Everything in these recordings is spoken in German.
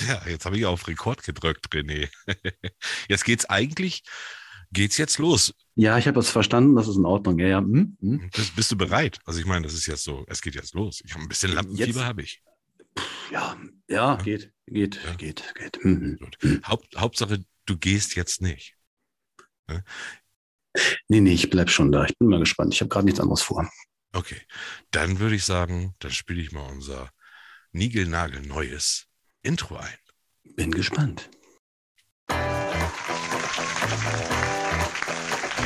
Ja, jetzt habe ich auf Rekord gedrückt, René. Jetzt geht's eigentlich, geht's jetzt los. Ja, ich habe es verstanden, das ist in Ordnung. Ja, ja. Hm, hm. Bist, bist, du bereit? Also ich meine, das ist jetzt so, es geht jetzt los. Ich habe ein bisschen Lampenfieber, habe ich. Ja, ja, geht, geht, ja. geht, geht. Mhm. Haupt, Hauptsache, du gehst jetzt nicht. Ja? Nee, nee, ich bleib schon da. Ich bin mal gespannt. Ich habe gerade nichts anderes vor. Okay, dann würde ich sagen, dann spiele ich mal unser Nigelnagel-neues Intro ein. Bin gespannt.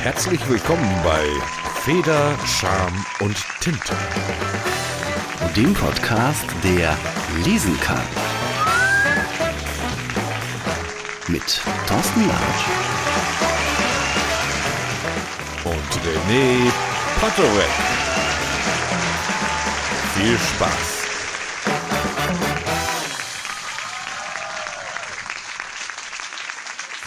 Herzlich willkommen bei Feder, Charme und Tinte. Dem Podcast, der lesen kann. Mit Thorsten Larsch. Und René Potterweg. Viel Spaß.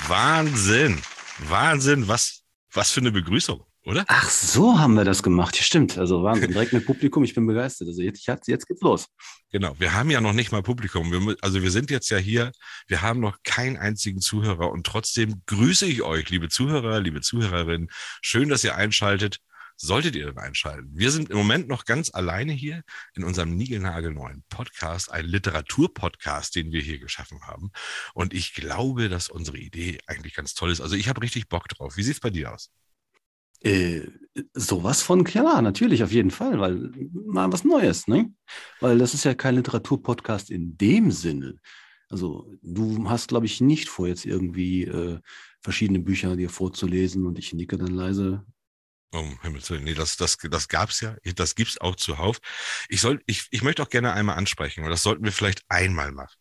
Wahnsinn. Wahnsinn, was, was für eine Begrüßung, oder? Ach, so haben wir das gemacht. Ja, stimmt. Also Wahnsinn. Direkt mit Publikum. Ich bin begeistert. Also jetzt, jetzt geht's los. Genau. Wir haben ja noch nicht mal Publikum. Wir, also wir sind jetzt ja hier. Wir haben noch keinen einzigen Zuhörer und trotzdem grüße ich euch, liebe Zuhörer, liebe Zuhörerinnen. Schön, dass ihr einschaltet solltet ihr dann einschalten. Wir sind im Moment noch ganz alleine hier in unserem niegelnagelneuen Podcast, ein Literaturpodcast, den wir hier geschaffen haben. Und ich glaube, dass unsere Idee eigentlich ganz toll ist. Also ich habe richtig Bock drauf. Wie sieht es bei dir aus? Äh, sowas von klar, natürlich, auf jeden Fall, weil mal was Neues, ne? Weil das ist ja kein Literaturpodcast in dem Sinne. Also du hast, glaube ich, nicht vor, jetzt irgendwie äh, verschiedene Bücher dir vorzulesen und ich nicke dann leise um Himmels Willen. Nee, das, das, das gab's ja. Das gibt's auch zuhauf. Ich soll, ich, ich möchte auch gerne einmal ansprechen, weil das sollten wir vielleicht einmal machen.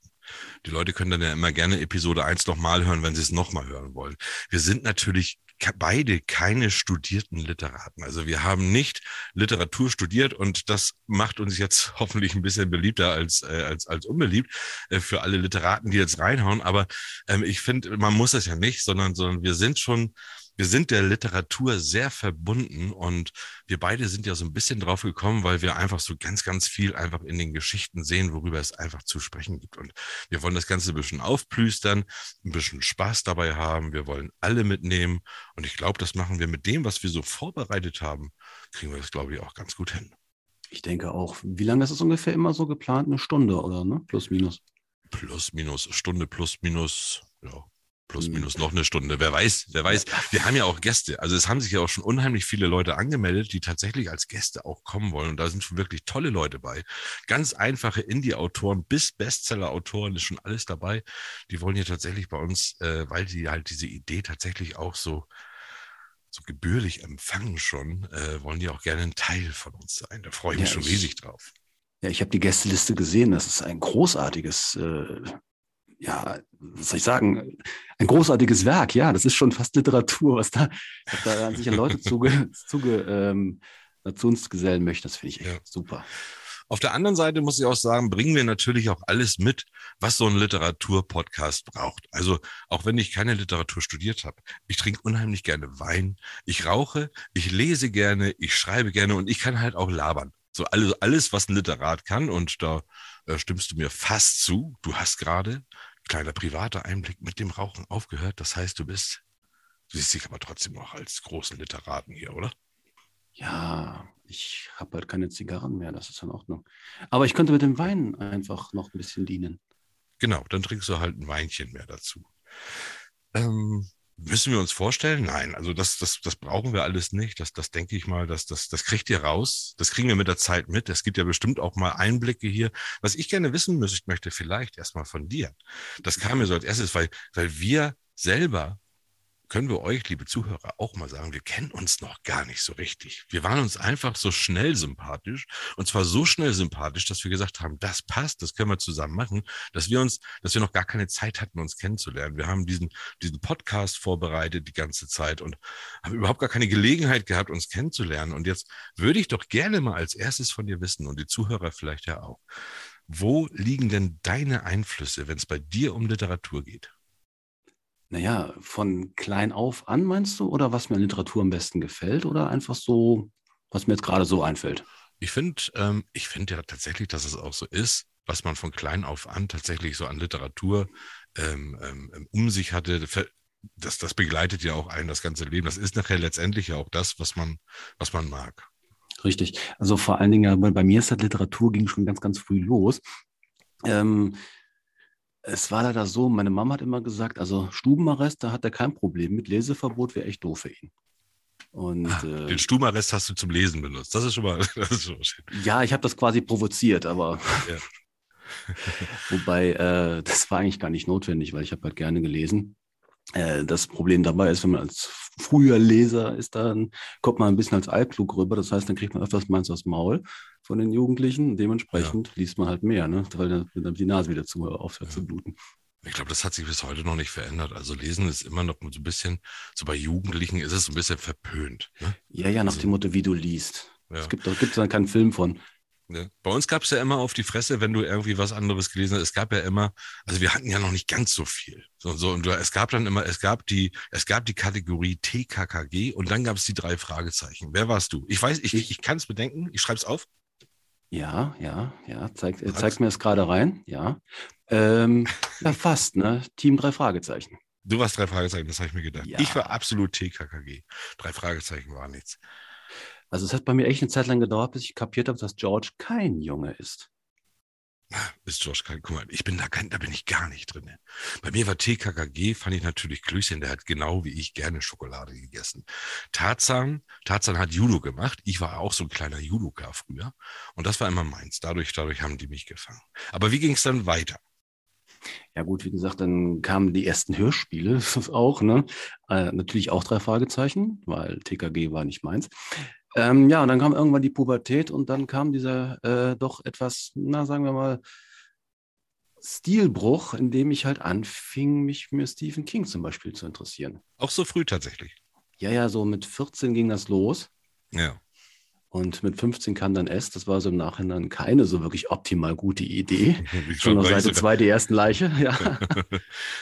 Die Leute können dann ja immer gerne Episode 1 nochmal hören, wenn sie es nochmal hören wollen. Wir sind natürlich beide keine studierten Literaten. Also wir haben nicht Literatur studiert und das macht uns jetzt hoffentlich ein bisschen beliebter als, äh, als, als unbeliebt äh, für alle Literaten, die jetzt reinhauen. Aber ähm, ich finde, man muss es ja nicht, sondern, sondern wir sind schon wir sind der Literatur sehr verbunden und wir beide sind ja so ein bisschen drauf gekommen, weil wir einfach so ganz, ganz viel einfach in den Geschichten sehen, worüber es einfach zu sprechen gibt. Und wir wollen das Ganze ein bisschen aufplüstern, ein bisschen Spaß dabei haben. Wir wollen alle mitnehmen. Und ich glaube, das machen wir mit dem, was wir so vorbereitet haben, kriegen wir das, glaube ich, auch ganz gut hin. Ich denke auch. Wie lange ist es ungefähr immer so geplant? Eine Stunde oder ne? Plus, minus? Plus, minus, Stunde, plus, minus, ja, plus mhm. minus noch eine Stunde. Wer weiß, wer weiß. Wir haben ja auch Gäste. Also es haben sich ja auch schon unheimlich viele Leute angemeldet, die tatsächlich als Gäste auch kommen wollen. Und da sind schon wirklich tolle Leute bei. Ganz einfache Indie-Autoren bis Bestseller-Autoren ist schon alles dabei. Die wollen hier tatsächlich bei uns, äh, weil sie halt diese Idee tatsächlich auch so so gebührlich empfangen schon, äh, wollen die auch gerne ein Teil von uns sein. Da freue ich mich ja, schon riesig drauf. Ja, ich habe die Gästeliste gesehen. Das ist ein großartiges äh, ja, was soll ich sagen, ein großartiges Werk, ja, das ist schon fast Literatur, was da, was da an sich an Leute zuge, zuge, ähm, zu uns gesellen möchte, das finde ich echt ja. super. Auf der anderen Seite muss ich auch sagen, bringen wir natürlich auch alles mit, was so ein Literaturpodcast braucht. Also auch wenn ich keine Literatur studiert habe, ich trinke unheimlich gerne Wein, ich rauche, ich lese gerne, ich schreibe gerne und ich kann halt auch labern. So alles, alles was ein Literat kann und da äh, stimmst du mir fast zu. Du hast gerade kleiner privater Einblick mit dem Rauchen aufgehört. Das heißt, du bist, du siehst dich aber trotzdem noch als großen Literaten hier, oder? Ja, ich habe halt keine Zigarren mehr, das ist in Ordnung. Aber ich könnte mit dem Wein einfach noch ein bisschen dienen. Genau, dann trinkst du halt ein Weinchen mehr dazu. Ähm, Müssen wir uns vorstellen? Nein, also das, das, das brauchen wir alles nicht. Das, das denke ich mal, das, das, das kriegt ihr raus. Das kriegen wir mit der Zeit mit. Es gibt ja bestimmt auch mal Einblicke hier. Was ich gerne wissen möchte, vielleicht erstmal von dir. Das kam mir so als erstes, weil, weil wir selber können wir euch, liebe Zuhörer, auch mal sagen, wir kennen uns noch gar nicht so richtig. Wir waren uns einfach so schnell sympathisch und zwar so schnell sympathisch, dass wir gesagt haben, das passt, das können wir zusammen machen, dass wir uns, dass wir noch gar keine Zeit hatten, uns kennenzulernen. Wir haben diesen, diesen Podcast vorbereitet die ganze Zeit und haben überhaupt gar keine Gelegenheit gehabt, uns kennenzulernen. Und jetzt würde ich doch gerne mal als erstes von dir wissen und die Zuhörer vielleicht ja auch. Wo liegen denn deine Einflüsse, wenn es bei dir um Literatur geht? Naja, von klein auf an meinst du? Oder was mir an Literatur am besten gefällt? Oder einfach so, was mir jetzt gerade so einfällt? Ich finde, ähm, ich finde ja tatsächlich, dass es auch so ist. was man von klein auf an tatsächlich so an Literatur ähm, ähm, um sich hatte, das, das begleitet ja auch einen das ganze Leben. Das ist nachher letztendlich ja auch das, was man, was man mag. Richtig. Also vor allen Dingen, bei, bei mir ist das Literatur ging schon ganz, ganz früh los. Ähm, es war leider so, meine Mama hat immer gesagt, also Stubenarrest, da hat er kein Problem mit. Leseverbot wäre echt doof für ihn. Und, ah, äh, den Stubenarrest hast du zum Lesen benutzt. Das ist schon mal, das ist schon schön. Ja, ich habe das quasi provoziert, aber ja. wobei äh, das war eigentlich gar nicht notwendig, weil ich habe halt gerne gelesen. Äh, das Problem dabei ist, wenn man als früher Leser ist, dann kommt man ein bisschen als altklug rüber. Das heißt, dann kriegt man öfters meins aus Maul von den Jugendlichen. Dementsprechend ja. liest man halt mehr, ne? weil dann die Nase wieder zu aufhört ja. zu bluten. Ich glaube, das hat sich bis heute noch nicht verändert. Also Lesen ist immer noch so ein bisschen, so bei Jugendlichen ist es so ein bisschen verpönt. Ne? Ja, ja, nach also, dem Motto, wie du liest. Ja. Es gibt, gibt dann keinen Film von. Ne? Bei uns gab es ja immer auf die Fresse, wenn du irgendwie was anderes gelesen hast. Es gab ja immer, also wir hatten ja noch nicht ganz so viel. So, so, und es gab dann immer, es gab die, es gab die Kategorie TKKG und dann gab es die drei Fragezeichen. Wer warst du? Ich weiß, ich, ich, kann es bedenken, ich schreibe es auf. Ja, ja, ja, zeig, äh, zeigst mir das gerade rein, ja. Ähm, ja, fast, ne? Team drei Fragezeichen. Du warst drei Fragezeichen, das habe ich mir gedacht. Ja. Ich war absolut TKKG. Drei Fragezeichen war nichts. Also es hat bei mir echt eine Zeit lang gedauert, bis ich kapiert habe, dass George kein Junge ist. Ist George kein, guck mal, ich bin da, da bin ich gar nicht drin. Bei mir war TKKG, fand ich natürlich Klößchen, der hat genau wie ich gerne Schokolade gegessen. Tarzan, Tarzan hat Judo gemacht. Ich war auch so ein kleiner Judoka früher. Und das war immer meins. Dadurch, dadurch haben die mich gefangen. Aber wie ging es dann weiter? Ja gut, wie gesagt, dann kamen die ersten Hörspiele auch, ne? Äh, natürlich auch drei Fragezeichen, weil TKG war nicht meins. Ähm, ja, und dann kam irgendwann die Pubertät und dann kam dieser äh, doch etwas, na sagen wir mal, Stilbruch, in dem ich halt anfing, mich für Stephen King zum Beispiel zu interessieren. Auch so früh tatsächlich. Ja, ja, so mit 14 ging das los. Ja. Und mit 15 kam dann S. Das war so im Nachhinein keine so wirklich optimal gute Idee. Schon auf Seite 2 die ersten Leiche. Ja.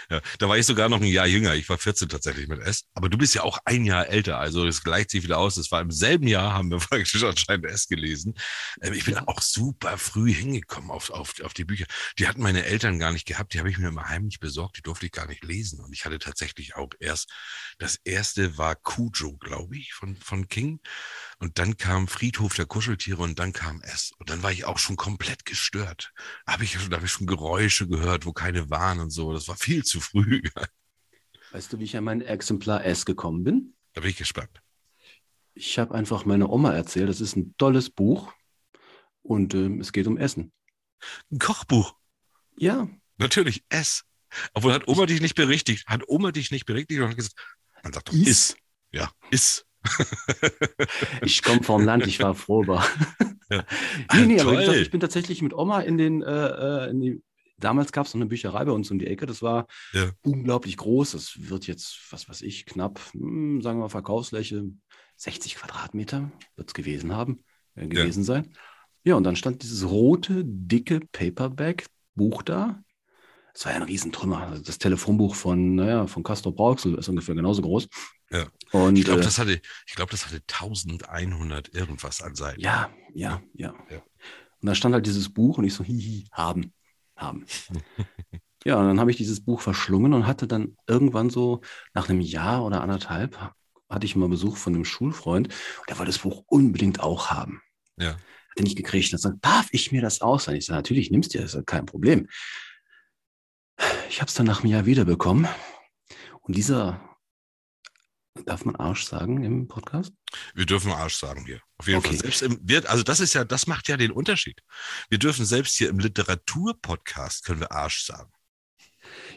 ja. Da war ich sogar noch ein Jahr jünger. Ich war 14 tatsächlich mit S. Aber du bist ja auch ein Jahr älter. Also das gleicht sich wieder aus. Das war im selben Jahr, haben wir praktisch anscheinend S gelesen. Ähm, ich bin auch super früh hingekommen auf, auf, auf die Bücher. Die hatten meine Eltern gar nicht gehabt. Die habe ich mir immer heimlich besorgt. Die durfte ich gar nicht lesen. Und ich hatte tatsächlich auch erst, das erste war Cujo, glaube ich, von, von King. Und dann kam Friedhof der Kuscheltiere und dann kam es. Und dann war ich auch schon komplett gestört. Hab ich, da habe ich schon Geräusche gehört, wo keine waren und so. Das war viel zu früh. Weißt du, wie ich an mein Exemplar S gekommen bin? Da bin ich gespannt. Ich habe einfach meine Oma erzählt, das ist ein tolles Buch und äh, es geht um Essen. Ein Kochbuch? Ja. Natürlich, S. Obwohl hat Oma dich nicht berichtigt. Hat Oma dich nicht berichtigt und hat gesagt, man sagt doch, is. is. Ja, is. ich komme vom Land, ich war froh. Ja. nee, nee, aber gesagt, ich bin tatsächlich mit Oma in den, äh, äh in die, damals gab es noch eine Bücherei bei uns um die Ecke, das war ja. unglaublich groß. Das wird jetzt, was weiß ich, knapp, hm, sagen wir mal, Verkaufsfläche 60 Quadratmeter wird es gewesen haben, äh, gewesen ja. sein. Ja, und dann stand dieses rote, dicke Paperback-Buch da. Das war ja ein Riesentrümmer. Das Telefonbuch von, naja, von Castro Brauxel ist ungefähr genauso groß. Ja. Und, ich glaube, äh, das hatte, ich glaube, das hatte 1100 irgendwas an Seiten. Ja, ja, ja, ja. Und da stand halt dieses Buch und ich so, hihi, haben, haben. ja, und dann habe ich dieses Buch verschlungen und hatte dann irgendwann so nach einem Jahr oder anderthalb hatte ich mal Besuch von einem Schulfreund und der wollte das Buch unbedingt auch haben. Ja. Hat er nicht gekriegt. Er sagt, darf ich mir das ausleihen? Ich sage, natürlich nimmst du das, ist kein Problem. Ich habe es dann nach einem Jahr wiederbekommen. Und dieser Darf man Arsch sagen im Podcast? Wir dürfen Arsch sagen hier. Auf jeden okay. Fall. Selbst im, also das ist ja, das macht ja den Unterschied. Wir dürfen selbst hier im Literaturpodcast können wir Arsch sagen.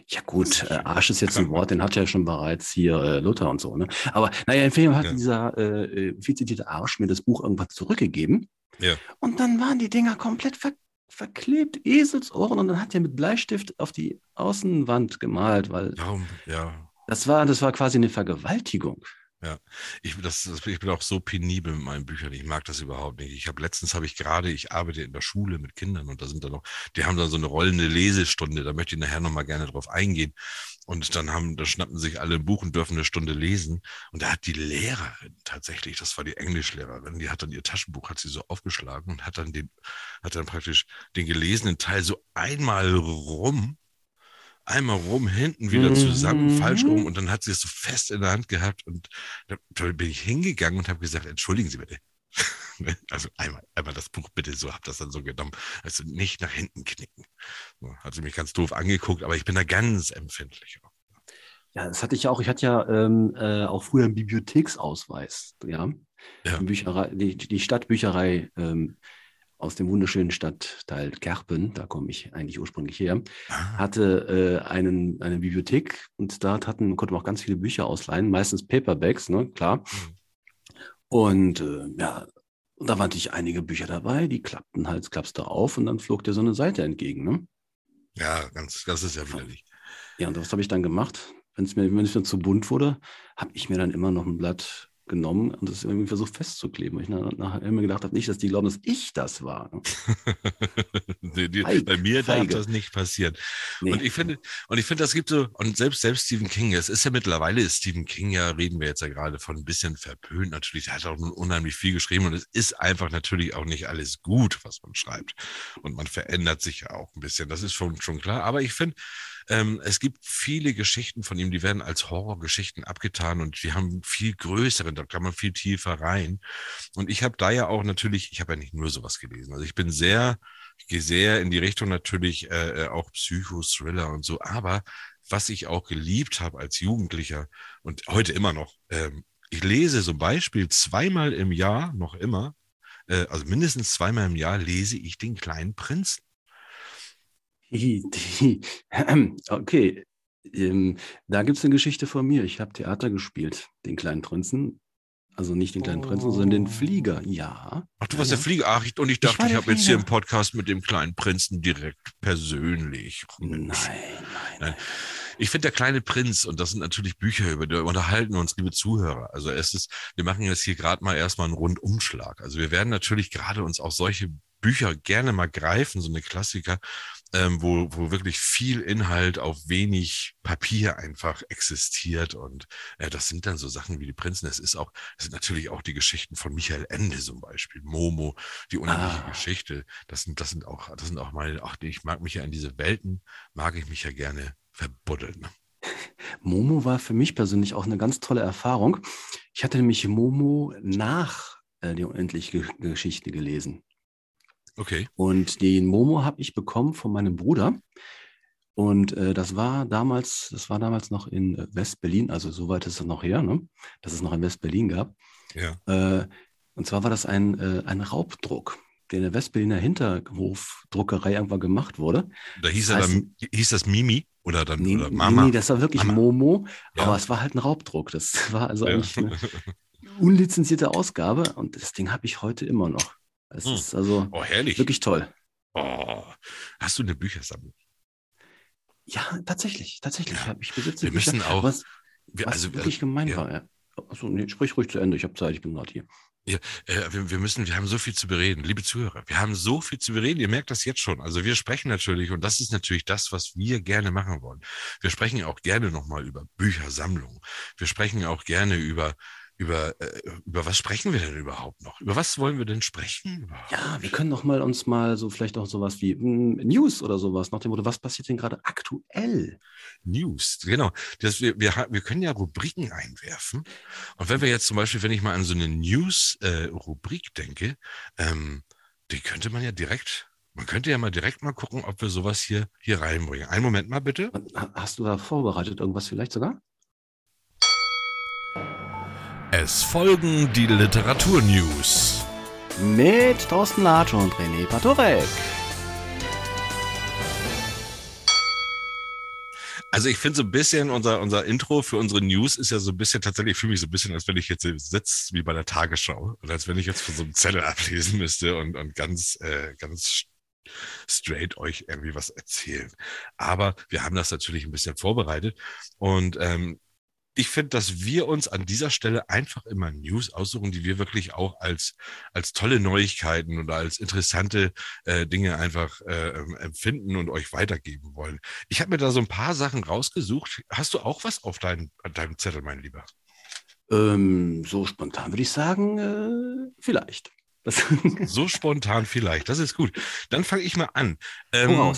Ja gut, äh, Arsch ist jetzt ein Wort, den hat ja schon bereits hier äh, Luther und so. Ne? Aber naja, in Film hat ja. dieser äh, äh, viel zitierte Arsch mir das Buch irgendwas zurückgegeben. Ja. Und dann waren die Dinger komplett ver verklebt, Eselsohren. Und dann hat er mit Bleistift auf die Außenwand gemalt, weil ja, ja. Das war, das war quasi eine Vergewaltigung. Ja, ich, das, das, ich bin auch so penibel mit meinen Büchern. Ich mag das überhaupt nicht. Ich habe letztens habe ich gerade, ich arbeite in der Schule mit Kindern und da sind da noch, die haben da so eine rollende Lesestunde. Da möchte ich nachher nochmal gerne drauf eingehen. Und dann haben, da schnappen sich alle ein Buch und dürfen eine Stunde lesen. Und da hat die Lehrerin tatsächlich, das war die Englischlehrerin, die hat dann ihr Taschenbuch, hat sie so aufgeschlagen und hat dann den, hat dann praktisch den gelesenen Teil so einmal rum einmal rum, hinten wieder mhm. zusammen, falsch rum und dann hat sie es so fest in der Hand gehabt und da bin ich hingegangen und habe gesagt, entschuldigen Sie bitte. also einmal, einmal das Buch bitte so, habe das dann so genommen. Also nicht nach hinten knicken. So, hat sie mich ganz doof angeguckt, aber ich bin da ganz empfindlich. Ja, das hatte ich auch. Ich hatte ja ähm, äh, auch früher einen Bibliotheksausweis. Ja, ja. Die, Bücherei, die, die Stadtbücherei ähm, aus dem wunderschönen Stadtteil Kerpen, da komme ich eigentlich ursprünglich her, ah. hatte äh, einen, eine Bibliothek und dort hatten, konnte man auch ganz viele Bücher ausleihen, meistens Paperbacks, ne, klar. Mhm. Und äh, ja, da waren natürlich einige Bücher dabei, die klappten halt, klappst du auf und dann flog dir so eine Seite entgegen. Ne? Ja, ganz, das ist ja widerlich. Ja, und was habe ich dann gemacht? Wenn es mir, wenn es mir zu bunt wurde, habe ich mir dann immer noch ein Blatt genommen und das irgendwie versucht festzukleben. Ich nachher immer gedacht habe, nicht, dass die glauben, dass ich das war. die, die, Feig, bei mir Feige. darf das nicht passieren. Nee. Und ich finde, und ich finde, das gibt so, und selbst, selbst Stephen King, es ist ja mittlerweile, ist Stephen King ja, reden wir jetzt ja gerade von ein bisschen verpönt natürlich. Er hat auch unheimlich viel geschrieben und es ist einfach natürlich auch nicht alles gut, was man schreibt. Und man verändert sich ja auch ein bisschen. Das ist schon, schon klar. Aber ich finde, ähm, es gibt viele Geschichten von ihm, die werden als Horrorgeschichten abgetan und die haben viel größere, da kann man viel tiefer rein. Und ich habe da ja auch natürlich, ich habe ja nicht nur sowas gelesen. Also ich bin sehr, ich gehe sehr in die Richtung natürlich äh, äh auch Psycho-Thriller und so. Aber was ich auch geliebt habe als Jugendlicher und heute immer noch, ähm, ich lese zum Beispiel zweimal im Jahr, noch immer, äh, also mindestens zweimal im Jahr lese ich den kleinen Prinzen. Okay, ähm, da gibt es eine Geschichte von mir. Ich habe Theater gespielt, den kleinen Prinzen. Also nicht den kleinen oh. Prinzen, sondern den Flieger, ja. Ach, du warst ja. der Flieger. Ach, und ich dachte, ich, ich habe jetzt hier einen Podcast mit dem kleinen Prinzen direkt persönlich. Nein, nein, nein. Ich finde der kleine Prinz, und das sind natürlich Bücher, über die unterhalten uns, liebe Zuhörer. Also es ist, wir machen jetzt hier gerade mal erstmal einen Rundumschlag. Also wir werden natürlich gerade uns auch solche Bücher gerne mal greifen, so eine Klassiker, ähm, wo, wo wirklich viel Inhalt auf wenig Papier einfach existiert. Und äh, das sind dann so Sachen wie die Prinzen. Es ist auch, es sind natürlich auch die Geschichten von Michael Ende zum Beispiel, Momo, die unheimliche ah. Geschichte. Das sind, das sind auch, das sind auch meine, ach, ich mag mich ja in diese Welten, mag ich mich ja gerne verbuddeln. Momo war für mich persönlich auch eine ganz tolle Erfahrung. Ich hatte nämlich Momo nach äh, die unendliche Geschichte gelesen. Okay. Und den Momo habe ich bekommen von meinem Bruder. Und äh, das war damals, das war damals noch in West-Berlin, also soweit ist es noch her, ne? dass es noch in West-Berlin gab. Ja. Äh, und zwar war das ein, äh, ein Raubdruck, der in der West-Berliner Hinterhofdruckerei irgendwann gemacht wurde. Da hieß, das heißt, dann, hieß das Mimi oder dann nee, oder Mama? Nee, das war wirklich Mama. Momo, ja. aber es war halt ein Raubdruck. Das war also ja. eigentlich eine unlizenzierte Ausgabe und das Ding habe ich heute immer noch. Es hm. ist also oh, herrlich. wirklich toll. Oh. Hast du eine Büchersammlung? Ja, tatsächlich. Tatsächlich. Ja. Ich besitze Wir Bücher, müssen auch. Was, wir, was also, wirklich gemein ja. war. Ja. Achso, nee, sprich ruhig zu Ende. Ich habe Zeit, ich bin gerade hier. Ja, äh, wir, wir, müssen, wir haben so viel zu bereden, liebe Zuhörer. Wir haben so viel zu bereden. Ihr merkt das jetzt schon. Also wir sprechen natürlich, und das ist natürlich das, was wir gerne machen wollen. Wir sprechen auch gerne nochmal über Büchersammlungen. Wir sprechen auch gerne über über, äh, über was sprechen wir denn überhaupt noch? Über was wollen wir denn sprechen? Ja, wir können doch mal uns mal so vielleicht auch sowas wie mh, hm, News oder sowas nach dem Motto, was passiert denn gerade aktuell? News, genau. Das, wir, wir, wir können ja Rubriken einwerfen. Und wenn wir jetzt zum Beispiel, wenn ich mal an so eine News-Rubrik äh, denke, ähm, die könnte man ja direkt man könnte ja mal direkt mal gucken, ob wir sowas hier, hier reinbringen. Einen Moment mal bitte. Hast du da vorbereitet irgendwas vielleicht sogar? Es folgen die Literaturnews. Mit Thorsten Latsch und René Patorek. Also ich finde so ein bisschen, unser, unser Intro für unsere News ist ja so ein bisschen tatsächlich, ich fühle mich so ein bisschen, als wenn ich jetzt sitze wie bei der Tagesschau und als wenn ich jetzt von so einem Zettel ablesen müsste und, und ganz, äh, ganz straight euch irgendwie was erzählen. Aber wir haben das natürlich ein bisschen vorbereitet und ähm, ich finde, dass wir uns an dieser Stelle einfach immer News aussuchen, die wir wirklich auch als, als tolle Neuigkeiten oder als interessante äh, Dinge einfach äh, empfinden und euch weitergeben wollen. Ich habe mir da so ein paar Sachen rausgesucht. Hast du auch was auf dein, deinem Zettel, mein Lieber? Ähm, so spontan würde ich sagen, äh, vielleicht. so spontan vielleicht, das ist gut. Dann fange ich mal an. Ähm,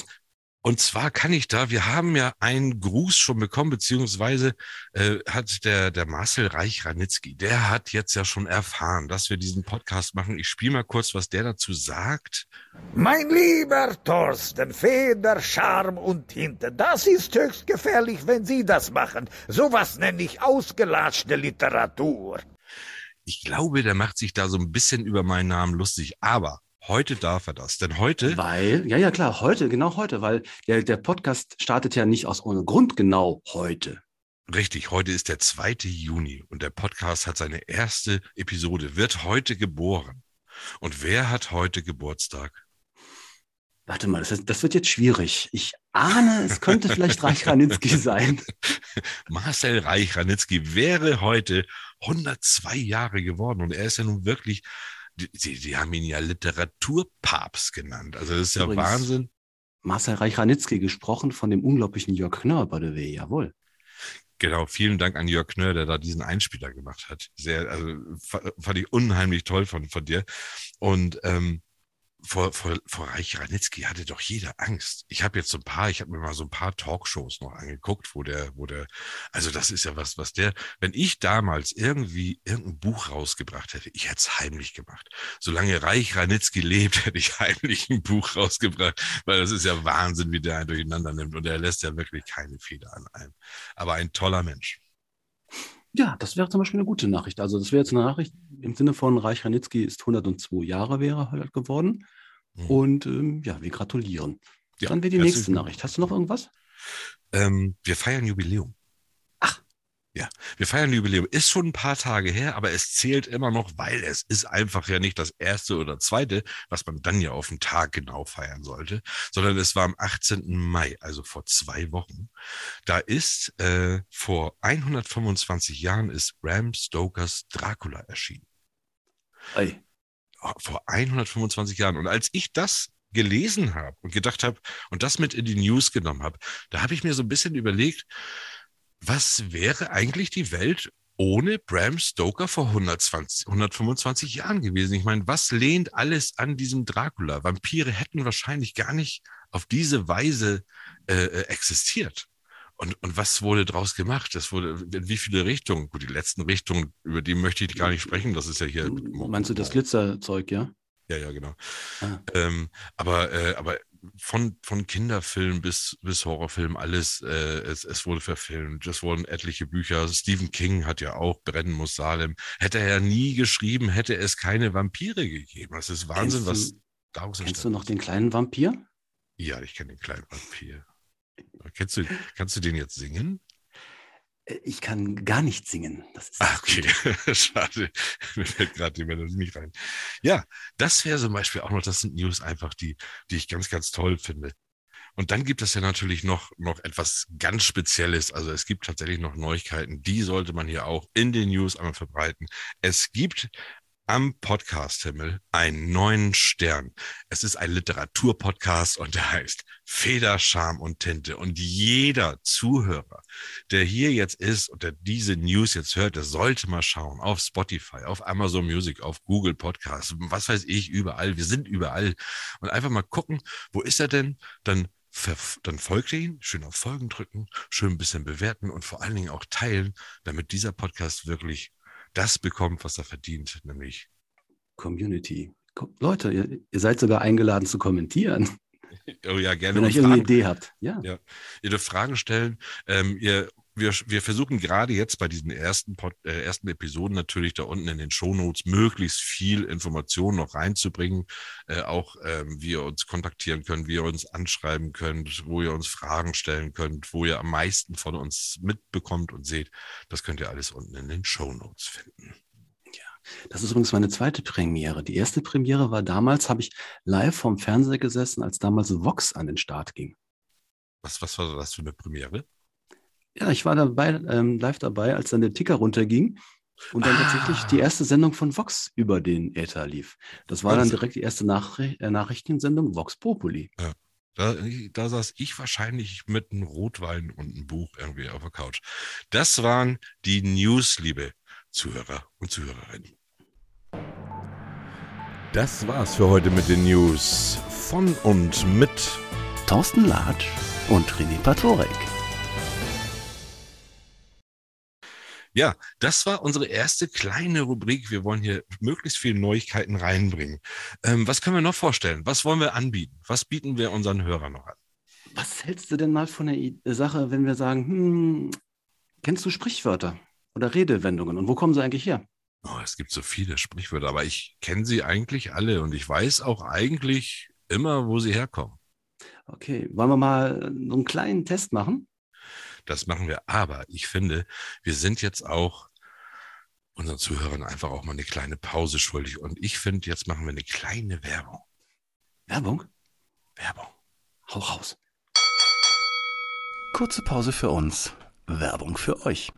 und zwar kann ich da, wir haben ja einen Gruß schon bekommen, beziehungsweise äh, hat der, der Marcel Reich-Ranitzky, der hat jetzt ja schon erfahren, dass wir diesen Podcast machen. Ich spiele mal kurz, was der dazu sagt. Mein lieber Thorsten, Feder, Charme und Tinte, das ist höchst gefährlich, wenn Sie das machen. Sowas nenne ich ausgelatschte Literatur. Ich glaube, der macht sich da so ein bisschen über meinen Namen lustig, aber Heute darf er das, denn heute. Weil, ja, ja, klar, heute, genau heute, weil der, der Podcast startet ja nicht aus ohne Grund genau heute. Richtig, heute ist der 2. Juni und der Podcast hat seine erste Episode, wird heute geboren. Und wer hat heute Geburtstag? Warte mal, das, das wird jetzt schwierig. Ich ahne, es könnte vielleicht Reich Ranitzky sein. Marcel Reich Ranitzky wäre heute 102 Jahre geworden und er ist ja nun wirklich die, die haben ihn ja Literaturpapst genannt. Also das ist Übrigens, ja Wahnsinn. Marcel Reich-Ranitzky gesprochen von dem unglaublichen Jörg Knörr, by the way, jawohl. Genau, vielen Dank an Jörg Knörr, der da diesen Einspieler gemacht hat. Sehr, also fand ich unheimlich toll von, von dir. Und ähm, vor, vor, vor Reich Ranitzky hatte doch jeder Angst. Ich habe jetzt so ein paar, ich habe mir mal so ein paar Talkshows noch angeguckt, wo der, wo der, also das ist ja was, was der, wenn ich damals irgendwie irgendein Buch rausgebracht hätte, ich hätte es heimlich gemacht. Solange Reich Ranitzky lebt, hätte ich heimlich ein Buch rausgebracht, weil das ist ja Wahnsinn, wie der einen durcheinander nimmt und er lässt ja wirklich keine Fehler an einem. Aber ein toller Mensch. Ja, das wäre zum Beispiel eine gute Nachricht. Also das wäre jetzt eine Nachricht im Sinne von Reich Ranitzky ist 102 Jahre wäre halt geworden. Mhm. Und ähm, ja, wir gratulieren. Ja, Dann wäre die nächste Nachricht. Hast du noch irgendwas? Ähm, wir feiern Jubiläum. Ja, wir feiern Jubiläum. Ist schon ein paar Tage her, aber es zählt immer noch, weil es ist einfach ja nicht das erste oder zweite, was man dann ja auf den Tag genau feiern sollte, sondern es war am 18. Mai, also vor zwei Wochen. Da ist äh, vor 125 Jahren ist Bram Stokers Dracula erschienen. Ei vor 125 Jahren. Und als ich das gelesen habe und gedacht habe und das mit in die News genommen habe, da habe ich mir so ein bisschen überlegt, was wäre eigentlich die Welt ohne Bram Stoker vor 120, 125 Jahren gewesen? Ich meine, was lehnt alles an diesem Dracula? Vampire hätten wahrscheinlich gar nicht auf diese Weise äh, existiert. Und, und was wurde daraus gemacht? Das wurde in wie viele Richtungen? Gut, die letzten Richtungen, über die möchte ich gar nicht sprechen. Das ist ja hier. Meinst du das Glitzerzeug, ja? Ja, ja, genau. Ah. Ähm, aber, äh, aber von, von Kinderfilm bis, bis Horrorfilm, alles, äh, es, es wurde verfilmt. Es wurden etliche Bücher. Stephen King hat ja auch Brennen muss Salem. Hätte er ja nie geschrieben, hätte es keine Vampire gegeben. Das ist Wahnsinn, kennst was daraus Kennst du noch den kleinen Vampir? Ja, ich kenne den kleinen Vampir. Kennst du, kannst du den jetzt singen? Äh, ich kann gar nicht singen. Das ist Ach, okay, schade. Mir fällt gerade die Melodie nicht rein. Ja, das wäre zum Beispiel auch noch, das sind News einfach, die, die ich ganz, ganz toll finde. Und dann gibt es ja natürlich noch, noch etwas ganz Spezielles. Also es gibt tatsächlich noch Neuigkeiten, die sollte man hier auch in den News einmal verbreiten. Es gibt am Podcast-Himmel einen neuen Stern. Es ist ein Literaturpodcast und der heißt Feder, Charme und Tinte. Und jeder Zuhörer, der hier jetzt ist und der diese News jetzt hört, der sollte mal schauen auf Spotify, auf Amazon Music, auf Google Podcasts, was weiß ich, überall. Wir sind überall. Und einfach mal gucken, wo ist er denn? Dann dann folgt ihr ihn, schön auf Folgen drücken, schön ein bisschen bewerten und vor allen Dingen auch teilen, damit dieser Podcast wirklich das bekommt, was er verdient, nämlich Community. Leute, ihr, ihr seid sogar eingeladen zu kommentieren. Oh ja, gerne. Wenn ihr irgendeine Idee habt. Ja. ja. Ihr dürft Fragen stellen. Ähm, ihr, wir, wir versuchen gerade jetzt bei diesen ersten, Pod, äh, ersten Episoden natürlich da unten in den Shownotes möglichst viel Information noch reinzubringen. Äh, auch ähm, wie ihr uns kontaktieren könnt, wie ihr uns anschreiben könnt, wo ihr uns Fragen stellen könnt, wo ihr am meisten von uns mitbekommt und seht. Das könnt ihr alles unten in den Shownotes finden. Das ist übrigens meine zweite Premiere. Die erste Premiere war damals, habe ich live vom Fernseher gesessen, als damals Vox an den Start ging. Was, was war das für eine Premiere? Ja, ich war dabei, ähm, live dabei, als dann der Ticker runterging und dann Ah. tatsächlich die erste Sendung von Vox über den Äther lief. Das war dann Wahnsinn. direkt die erste Nachri äh, Nachrichtensendung Vox Populi. Da, da saß ich wahrscheinlich mit einem Rotwein und einem Buch irgendwie auf der Couch. Das waren die News, liebe Zuhörer und Zuhörerinnen. Das war's für heute mit den News von und mit Thorsten Latsch und René Patorek. Ja, das war unsere erste kleine Rubrik. Wir wollen hier möglichst viele Neuigkeiten reinbringen. Ähm, was können wir noch vorstellen? Was wollen wir anbieten? Was bieten wir unseren Hörern noch an? Was hältst du denn mal von der Sache, wenn wir sagen, hm, kennst du Sprichwörter oder Redewendungen und wo kommen sie eigentlich her? Oh, es gibt so viele Sprichwörter, aber ich kenne sie eigentlich alle und ich weiß auch eigentlich immer, wo sie herkommen. Okay, wollen wir mal so einen kleinen Test machen? Das machen wir. Aber ich finde, wir sind jetzt auch unseren Zuhörern einfach auch mal eine kleine Pause schuldig. Und ich finde, jetzt machen wir eine kleine Werbung. Werbung? Werbung. Hau raus. Kurze Pause für uns. Werbung für euch.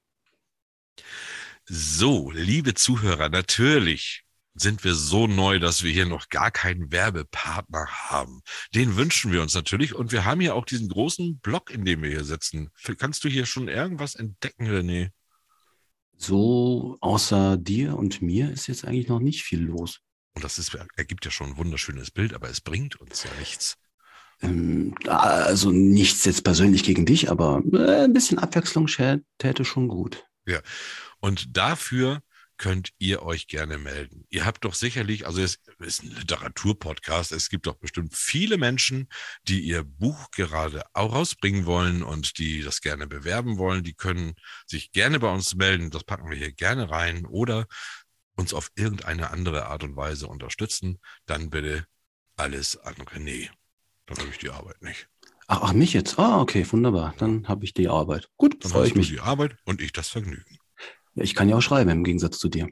So, liebe Zuhörer, natürlich sind wir so neu, dass wir hier noch gar keinen Werbepartner haben. Den wünschen wir uns natürlich. Und wir haben hier auch diesen großen Block, in dem wir hier sitzen. Kannst du hier schon irgendwas entdecken, René? So, außer dir und mir ist jetzt eigentlich noch nicht viel los. Und das ist, ergibt ja schon ein wunderschönes Bild, aber es bringt uns ja nichts. Ähm, also nichts jetzt persönlich gegen dich, aber äh, ein bisschen Abwechslung täte schon gut. Und dafür könnt ihr euch gerne melden. Ihr habt doch sicherlich, also es ist ein Literaturpodcast, es gibt doch bestimmt viele Menschen, die ihr Buch gerade auch rausbringen wollen und die das gerne bewerben wollen. Die können sich gerne bei uns melden. Das packen wir hier gerne rein oder uns auf irgendeine andere Art und Weise unterstützen. Dann bitte alles an René. Dann habe ich die Arbeit nicht. Ach, ach, mich jetzt? Ah, okay, wunderbar. Dann habe ich die Arbeit. Gut, Dann freue ich du mich. die Arbeit und ich das Vergnügen. Ja, ich kann ja auch schreiben im Gegensatz zu dir.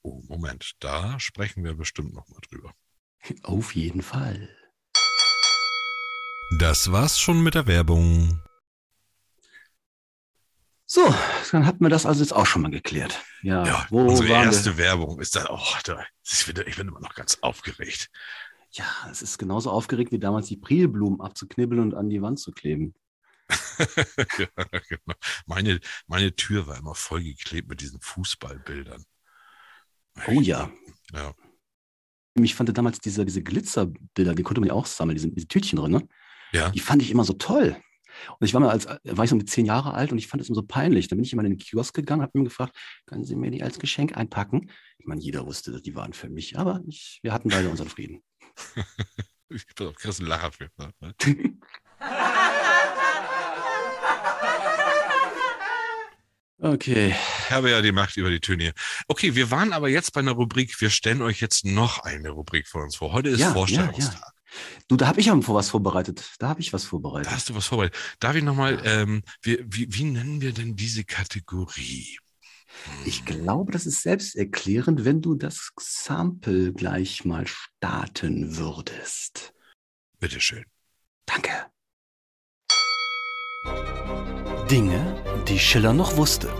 Oh, Moment, da sprechen wir bestimmt noch mal drüber. Auf jeden Fall. Das war's schon mit der Werbung. So, dann hatten wir das also jetzt auch schon mal geklärt. Ja, Ja, wo unsere erste wir? Werbung ist da, oh, da, ich, bin, ich bin immer noch ganz aufgeregt. Ja, es ist genauso aufgeregt wie damals die Prilblumen abzuknibbeln und an die Wand zu kleben. ja, genau. meine, meine Tür war immer vollgeklebt mit diesen Fußballbildern. Oh ja. Ja. Ich fand damals diese, diese Glitzerbilder, die konnte man ja auch sammeln, diese, diese Tütchen drin, ne? Ja. Die fand ich immer so toll. Und ich war mal als, war ich so mit zehn Jahre alt und ich fand es immer so peinlich. Dann bin ich immer in den Kiosk gegangen, habe mir gefragt, können Sie mir die als Geschenk einpacken? Ich meine, jeder wusste, dass die waren für mich, aber ich, wir hatten beide unseren Frieden. Ich bin auf Chris einen Lacher für. Ne? Okay. Ich habe ja die Macht über die Töne hier. Okay, wir waren aber jetzt bei einer Rubrik. Wir stellen euch jetzt noch eine Rubrik von uns vor. Heute ist Ja, ja, Vorstellungstag. Du, da habe ich ja was vorbereitet. Da habe ich was vorbereitet. Da hast du was vorbereitet. Darf ich nochmal, ähm, wie, wie, wie nennen wir denn diese Kategorie? Ich glaube, das ist selbsterklärend, wenn du das Sample gleich mal starten würdest. Bitteschön. Danke. Dinge, die Schiller noch wusste.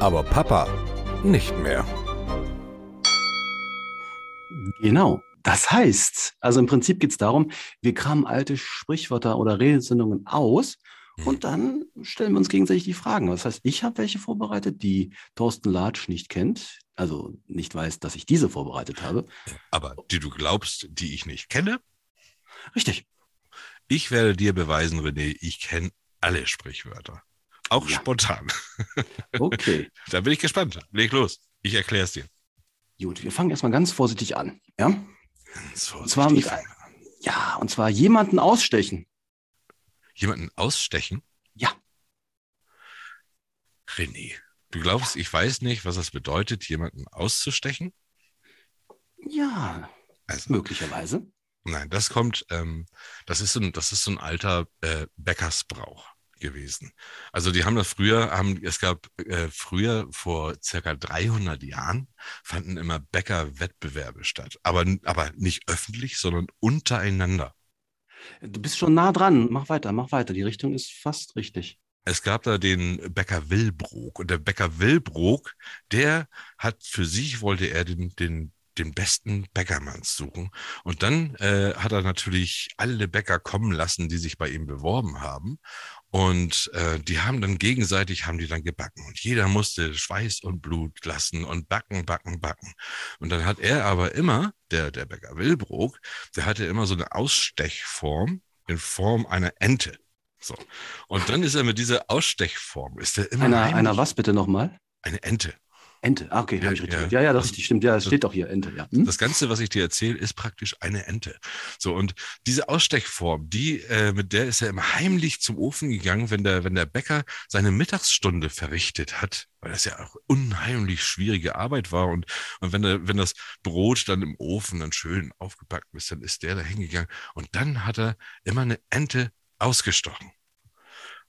Aber Papa nicht mehr. Genau. Das heißt, also im Prinzip geht es darum, wir kramen alte Sprichwörter oder Redensendungen aus Hm. und dann stellen wir uns gegenseitig die Fragen. Das heißt, ich habe welche vorbereitet, die Thorsten Latsch nicht kennt, also nicht weiß, dass ich diese vorbereitet habe. Aber die du glaubst, die ich nicht kenne, Richtig. Ich werde dir beweisen, René, ich kenne alle Sprichwörter. Auch Ja. spontan. Okay. Da bin ich gespannt. Leg los. Ich erkläre es dir. Gut, wir fangen erstmal ganz vorsichtig an. Ja? Ganz Und zwar mit, vorsichtig. ja, und zwar jemanden ausstechen. Jemanden ausstechen? Ja. René, du glaubst, ich weiß nicht, was das bedeutet, jemanden auszustechen? Ja, Also, möglicherweise. Nein, das kommt, ähm, das ist so ein, das ist so ein alter äh, Bäckersbrauch gewesen. Also die haben das früher, haben, es gab äh, früher vor circa 300 Jahren fanden immer Bäckerwettbewerbe statt, aber, aber nicht öffentlich, sondern untereinander. Du bist schon nah dran. Mach weiter, mach weiter. Die Richtung ist fast richtig. es gab da den Bäcker Wilbrook und der Bäcker Wilbrook, der hat für sich, wollte er den, den, den besten Bäckermanns suchen. Und dann äh, hat er natürlich alle Bäcker kommen lassen, die sich bei ihm beworben haben. Und äh, die haben dann gegenseitig, haben die dann gebacken. Und jeder musste Schweiß und Blut lassen und backen, backen, backen. Und dann hat er aber immer, der, der Bäcker Wilbrook, der hatte immer so eine Ausstechform in Form einer Ente. So. Und dann ist er mit dieser Ausstechform, ist er immer. Einer, einer was bitte nochmal? Eine Ente. Ente. Ah, okay, Ja, habe ich richtig. ja. Ja, ja, das Das- richtig, stimmt. Ja, es steht doch hier Ente. Ja. Hm? Das Ganze, was ich dir erzähle, ist praktisch eine Ente. So, und diese Ausstechform, die, äh, mit der ist er immer heimlich zum Ofen gegangen, wenn der, wenn der Bäcker seine Mittagsstunde verrichtet hat, weil das ja auch unheimlich schwierige Arbeit war. Und, und wenn, der, wenn das Brot dann im Ofen dann schön aufgepackt ist, dann ist der da hingegangen. Und dann hat er immer eine Ente ausgestochen.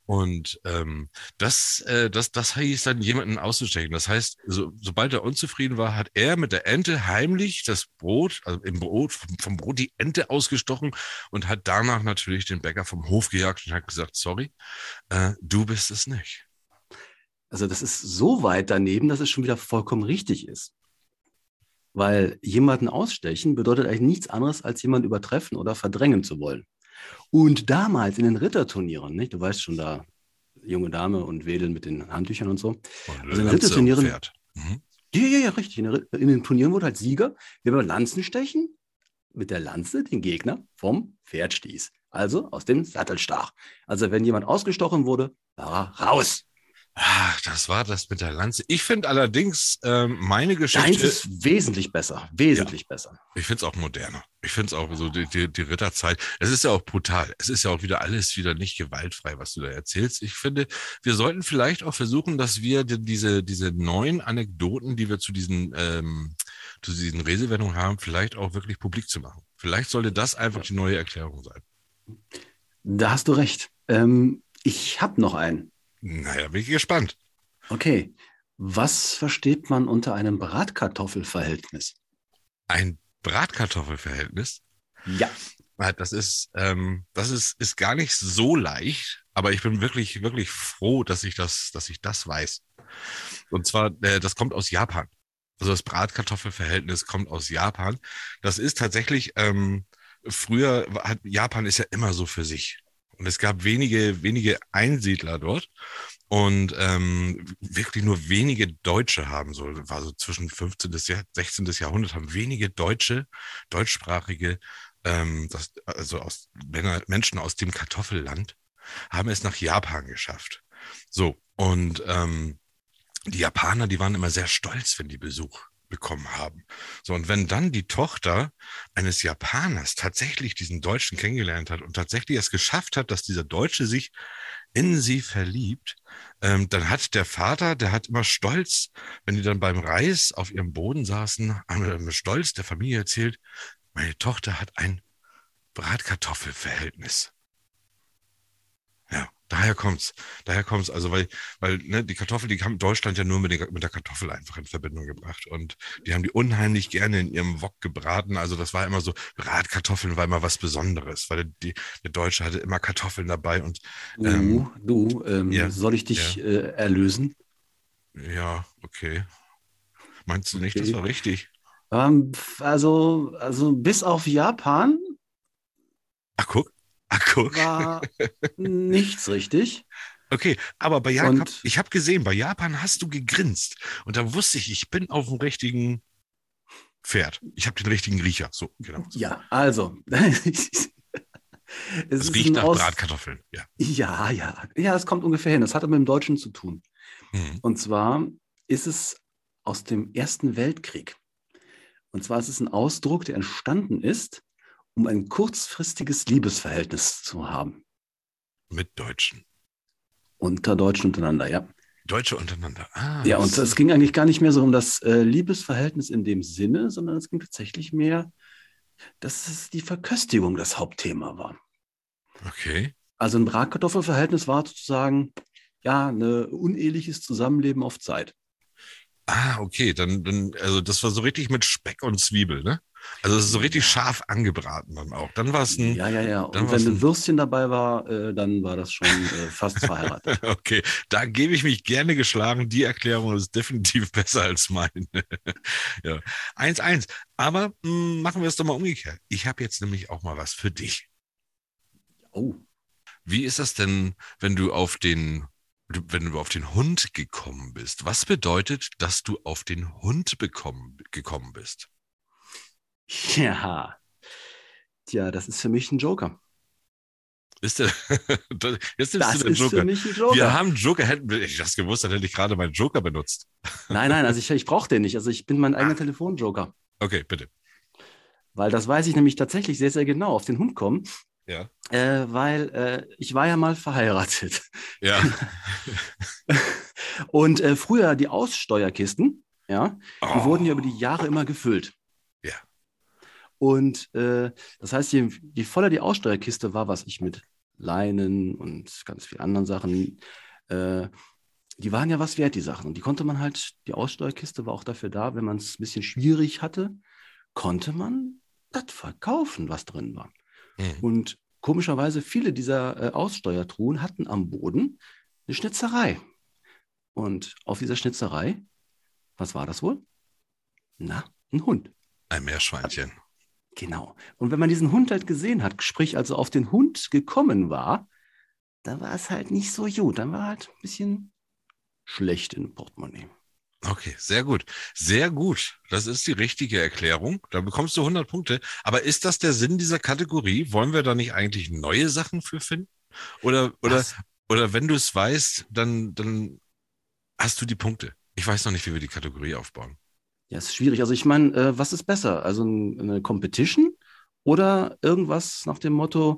Und ähm, das, äh, das, das hieß dann, jemanden auszustechen. Das heißt, so, sobald er unzufrieden war, hat er mit der Ente heimlich das Brot, also im Brot, vom, vom Brot die Ente ausgestochen und hat danach natürlich den Bäcker vom Hof gejagt und hat gesagt, sorry, äh, du bist es nicht. Also das ist so weit daneben, dass es schon wieder vollkommen richtig ist. Weil jemanden ausstechen bedeutet eigentlich nichts anderes, als jemanden übertreffen oder verdrängen zu wollen. Und damals in den Ritterturnieren, nicht? du weißt schon da, junge Dame und Wedeln mit den Handtüchern und so. Und Also in und Ritterturnieren-. Mhm. Ja, ja, ja, richtig. In, den in den Turnieren wurde als Sieger, der beim Lanzenstechen mit der Lanze den Gegner vom Pferd stieß. Also aus dem Sattel stach. Also wenn jemand ausgestochen wurde, war er raus. Ach, das war das mit der Lanze. Ich finde allerdings ähm, meine Deins Geschichte. ist wesentlich besser. Wesentlich besser. Ich finde es auch moderner. Ich finde es auch so die, die, die Ritterzeit. Es ist ja auch brutal. Es ist ja auch wieder alles wieder nicht gewaltfrei, was du da erzählst. Ich finde, wir sollten vielleicht auch versuchen, dass wir die, diese, diese neuen Anekdoten, die wir zu diesen, ähm, zu diesen Redewendungen haben, vielleicht auch wirklich publik zu machen. Vielleicht sollte das einfach die neue Erklärung sein. Da hast du recht. Ähm, ich habe noch einen. Naja, bin ich gespannt. Okay. Was versteht man unter einem Bratkartoffelverhältnis? Ein Bratkartoffelverhältnis. Ja. Ja, Das ist, ähm, das ist, ist gar nicht so leicht, aber ich bin wirklich, wirklich froh, dass ich das, dass ich das weiß. Und zwar, äh, das kommt aus Japan. Also das Bratkartoffelverhältnis kommt aus Japan. Das ist tatsächlich, ähm, früher hat Japan ist ja immer so für sich. Und es gab wenige, wenige Einsiedler dort. Und ähm, wirklich nur wenige Deutsche haben so, war so zwischen 15. bis 16. Jahrhundert, haben wenige Deutsche, deutschsprachige ähm, das, also aus Menschen aus dem Kartoffelland haben es nach Japan geschafft. So, und ähm, die Japaner, die waren immer sehr stolz, wenn die Besuch bekommen haben. So, und wenn dann die Tochter eines Japaners tatsächlich diesen Deutschen kennengelernt hat und tatsächlich es geschafft hat, dass dieser Deutsche sich in sie verliebt, ähm, dann hat der Vater, der hat immer stolz, wenn die dann beim Reis auf ihrem Boden saßen, immer stolz der Familie erzählt, meine Tochter hat ein Bratkartoffelverhältnis. Ja, daher kommt's. Daher kommt's. Also, weil, weil ne, die Kartoffel, die haben Deutschland ja nur mit, den, mit der Kartoffel einfach in Verbindung gebracht. Und die haben die unheimlich gerne in ihrem Wok gebraten. Also, das war immer so, Bratkartoffeln war immer was Besonderes, weil die, der Deutsche hatte immer Kartoffeln dabei. Und Du, Ähm, du, ähm, ja, soll ich dich äh, erlösen? ja, okay. Meinst du nicht, Okay. das war richtig? Ähm, also, also bis auf Japan Ach, guck. Ach, guck. war nichts richtig. Okay, aber bei Japan, Und- ich habe gesehen, bei Japan hast du gegrinst. Und da wusste ich, ich bin auf dem richtigen Pferd. Ich habe den richtigen Riecher. So, genau. Ja, also. es Es riecht nach Aus- Bratkartoffeln. Ja. Ja, ja. Ja, das kommt ungefähr hin. Das hat aber mit dem Deutschen zu tun. Hm. Und zwar ist es aus dem Ersten Weltkrieg. Und zwar ist es ein Ausdruck, der entstanden ist, um ein kurzfristiges Liebesverhältnis zu haben. Mit Deutschen. Unter Deutschen untereinander, ja. Deutsche untereinander. Ah, Ja, und es ging eigentlich gar nicht mehr so um das äh, Liebesverhältnis in dem Sinne, sondern es ging tatsächlich mehr, dass es die Verköstigung das Hauptthema war. Okay. Also ein Bratkartoffelverhältnis war sozusagen ja ein uneheliches Zusammenleben auf Zeit. Ah, okay. Dann, dann, also das war so richtig mit Speck und Zwiebel, ne? Also es ist so richtig scharf angebraten dann auch. Dann war es ein. Ja, ja, ja. Und wenn ein ein- Würstchen dabei war, äh, dann war das schon äh, fast verheiratet. Okay, da gebe ich mich gerne geschlagen. Die Erklärung ist definitiv besser als meine. ja. 1-1. Aber mh, machen wir es doch mal umgekehrt. Ich habe jetzt nämlich auch mal was für dich. Oh, Wie ist das denn, wenn du auf den, wenn du auf den Hund gekommen bist? Was bedeutet, dass du auf den Hund bekommen, gekommen bist? ja. Tja, das ist für mich ein Joker. Ist der, das- jetzt nimmst Das du den ist Joker. für mich ein Joker. Wir haben Joker, hätten ich das gewusst, dann hätte ich gerade meinen Joker benutzt. Nein, nein, also ich, ich brauche den nicht. Also ich bin mein eigener Ah. Telefonjoker. Okay, bitte. Weil das weiß ich nämlich tatsächlich sehr, sehr genau. Auf den Hund kommen. Ja. Äh, weil äh, ich war ja mal verheiratet. Ja. Und äh, früher die Aussteuerkisten, ja, die Oh. wurden ja über die Jahre immer gefüllt. Und äh, das heißt, je, je voller die Aussteuerkiste war, was ich mit Leinen und ganz vielen anderen Sachen, äh, die waren ja was wert, die Sachen. Und die konnte man halt, die Aussteuerkiste war auch dafür da, wenn man es ein bisschen schwierig hatte, konnte man das verkaufen, was drin war. Hm. Und komischerweise, viele dieser äh, Aussteuertruhen hatten am Boden eine Schnitzerei. Und auf dieser Schnitzerei, was war das wohl? Na, ein Hund. Ein Meerschweinchen. Genau. Und wenn man diesen Hund halt gesehen hat, sprich also auf den Hund gekommen war, da war es halt nicht so gut. Dann war halt ein bisschen schlecht im Portemonnaie. Okay, sehr gut. Sehr gut. Das ist die richtige Erklärung. Da bekommst du 100 Punkte. Aber ist das der Sinn dieser Kategorie? Wollen wir da nicht eigentlich neue Sachen für finden? Oder, oder, Was? oder wenn du es weißt, dann, dann hast du die Punkte. Ich weiß noch nicht, wie wir die Kategorie aufbauen. Ja, ist schwierig. Also ich meine, äh, was ist besser? Also ein, eine Competition oder irgendwas nach dem Motto,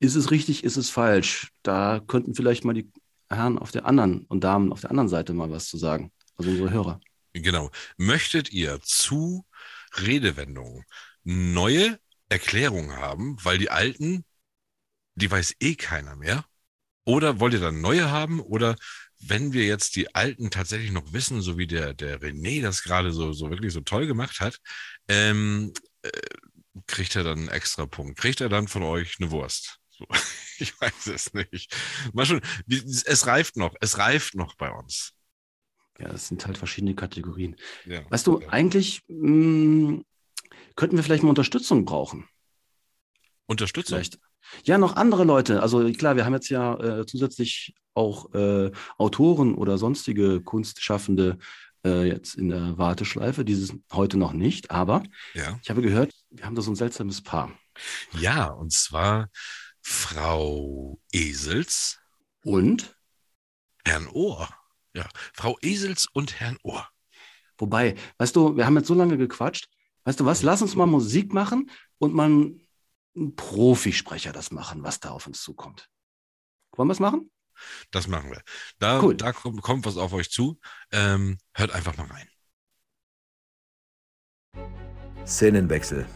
ist es richtig, ist es falsch? Da könnten vielleicht mal die Herren auf der anderen und Damen auf der anderen Seite mal was zu sagen. Also unsere Hörer. Genau. Möchtet ihr zu Redewendungen neue Erklärungen haben, weil die alten, die weiß eh keiner mehr? Oder wollt ihr dann neue haben? Oder wenn wir jetzt die alten tatsächlich noch wissen, so wie der, der René das gerade so, so wirklich so toll gemacht hat, ähm, äh, kriegt er dann einen extra Punkt? Kriegt er dann von euch eine Wurst? So, ich weiß es nicht. Mal schon, es reift noch, es reift noch bei uns. Ja, das sind halt verschiedene Kategorien. Ja. Weißt du, Ja. eigentlich mh, könnten wir vielleicht mal Unterstützung brauchen. Unterstützung. Vielleicht. Ja, noch andere Leute. Also klar, wir haben jetzt ja äh, zusätzlich auch äh, Autoren oder sonstige Kunstschaffende äh, jetzt in der Warteschleife. Dieses heute noch nicht, aber Ja. ich habe gehört, wir haben da so ein seltsames Paar. Ja, und zwar Frau Esels, Und, Herrn Ohr. Ja, Frau Esels und Herrn Ohr. wobei, weißt du, wir haben jetzt so lange gequatscht. Weißt du was, lass uns mal Musik machen und einen Profisprecher das machen, was da auf uns zukommt. Wollen wir es machen? Das machen wir. Da, Cool. da kommt, kommt was auf euch zu. Ähm, hört einfach mal rein. Szenenwechsel.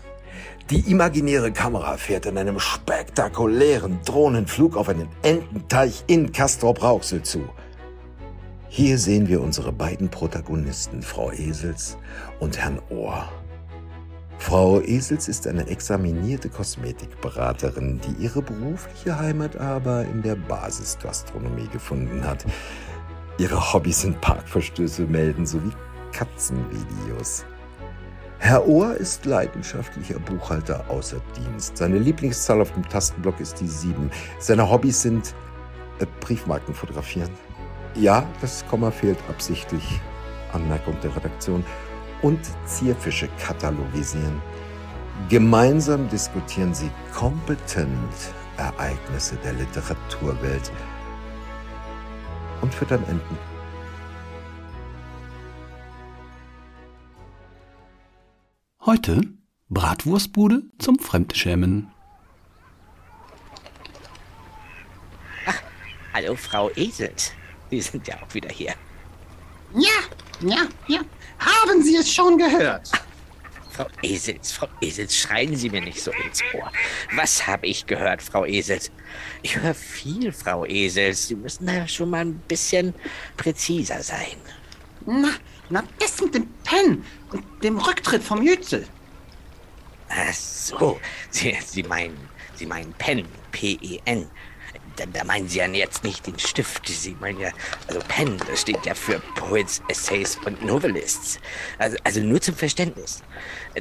Die imaginäre Kamera fährt in einem spektakulären Drohnenflug auf einen Ententeich in Castrop-Rauxel zu. Hier sehen wir unsere beiden Protagonisten, Frau Esels und Herrn Ohr. Frau Esels ist eine examinierte Kosmetikberaterin, die ihre berufliche Heimat aber in der Basisgastronomie gefunden hat. Ihre Hobbys sind Parkverstöße melden sowie Katzenvideos. Herr Ohr ist leidenschaftlicher Buchhalter außer Dienst. Seine Lieblingszahl auf dem Tastenblock ist die 7. Seine Hobbys sind äh, Briefmarken fotografieren. Ja, das Komma fehlt absichtlich. Anmerkung der Redaktion. Und Zierfische katalogisieren. Gemeinsam diskutieren sie kompetent Ereignisse der Literaturwelt und füttern Enten. Heute Bratwurstbude zum Fremdschämen. Hallo, Frau Esels. Sie sind ja auch wieder hier. Ja, ja, ja. Haben Sie es schon gehört? Frau Esels, Frau Esels, schreien Sie mir nicht so ins Ohr. Was habe ich gehört, Frau Esels? Ich höre viel, Frau Esels. Sie müssen da schon mal ein bisschen präziser sein. Na, na, das mit dem Pen und dem Rücktritt vom Jützel. Ach so, Sie, Sie meinen, Sie meinen Pen, P-E-N. Da, meinen Sie ja jetzt nicht den Stift. Sie meinen ja, also Pen, das steht ja für Poets, Essays und Novelists. Also, also nur zum Verständnis.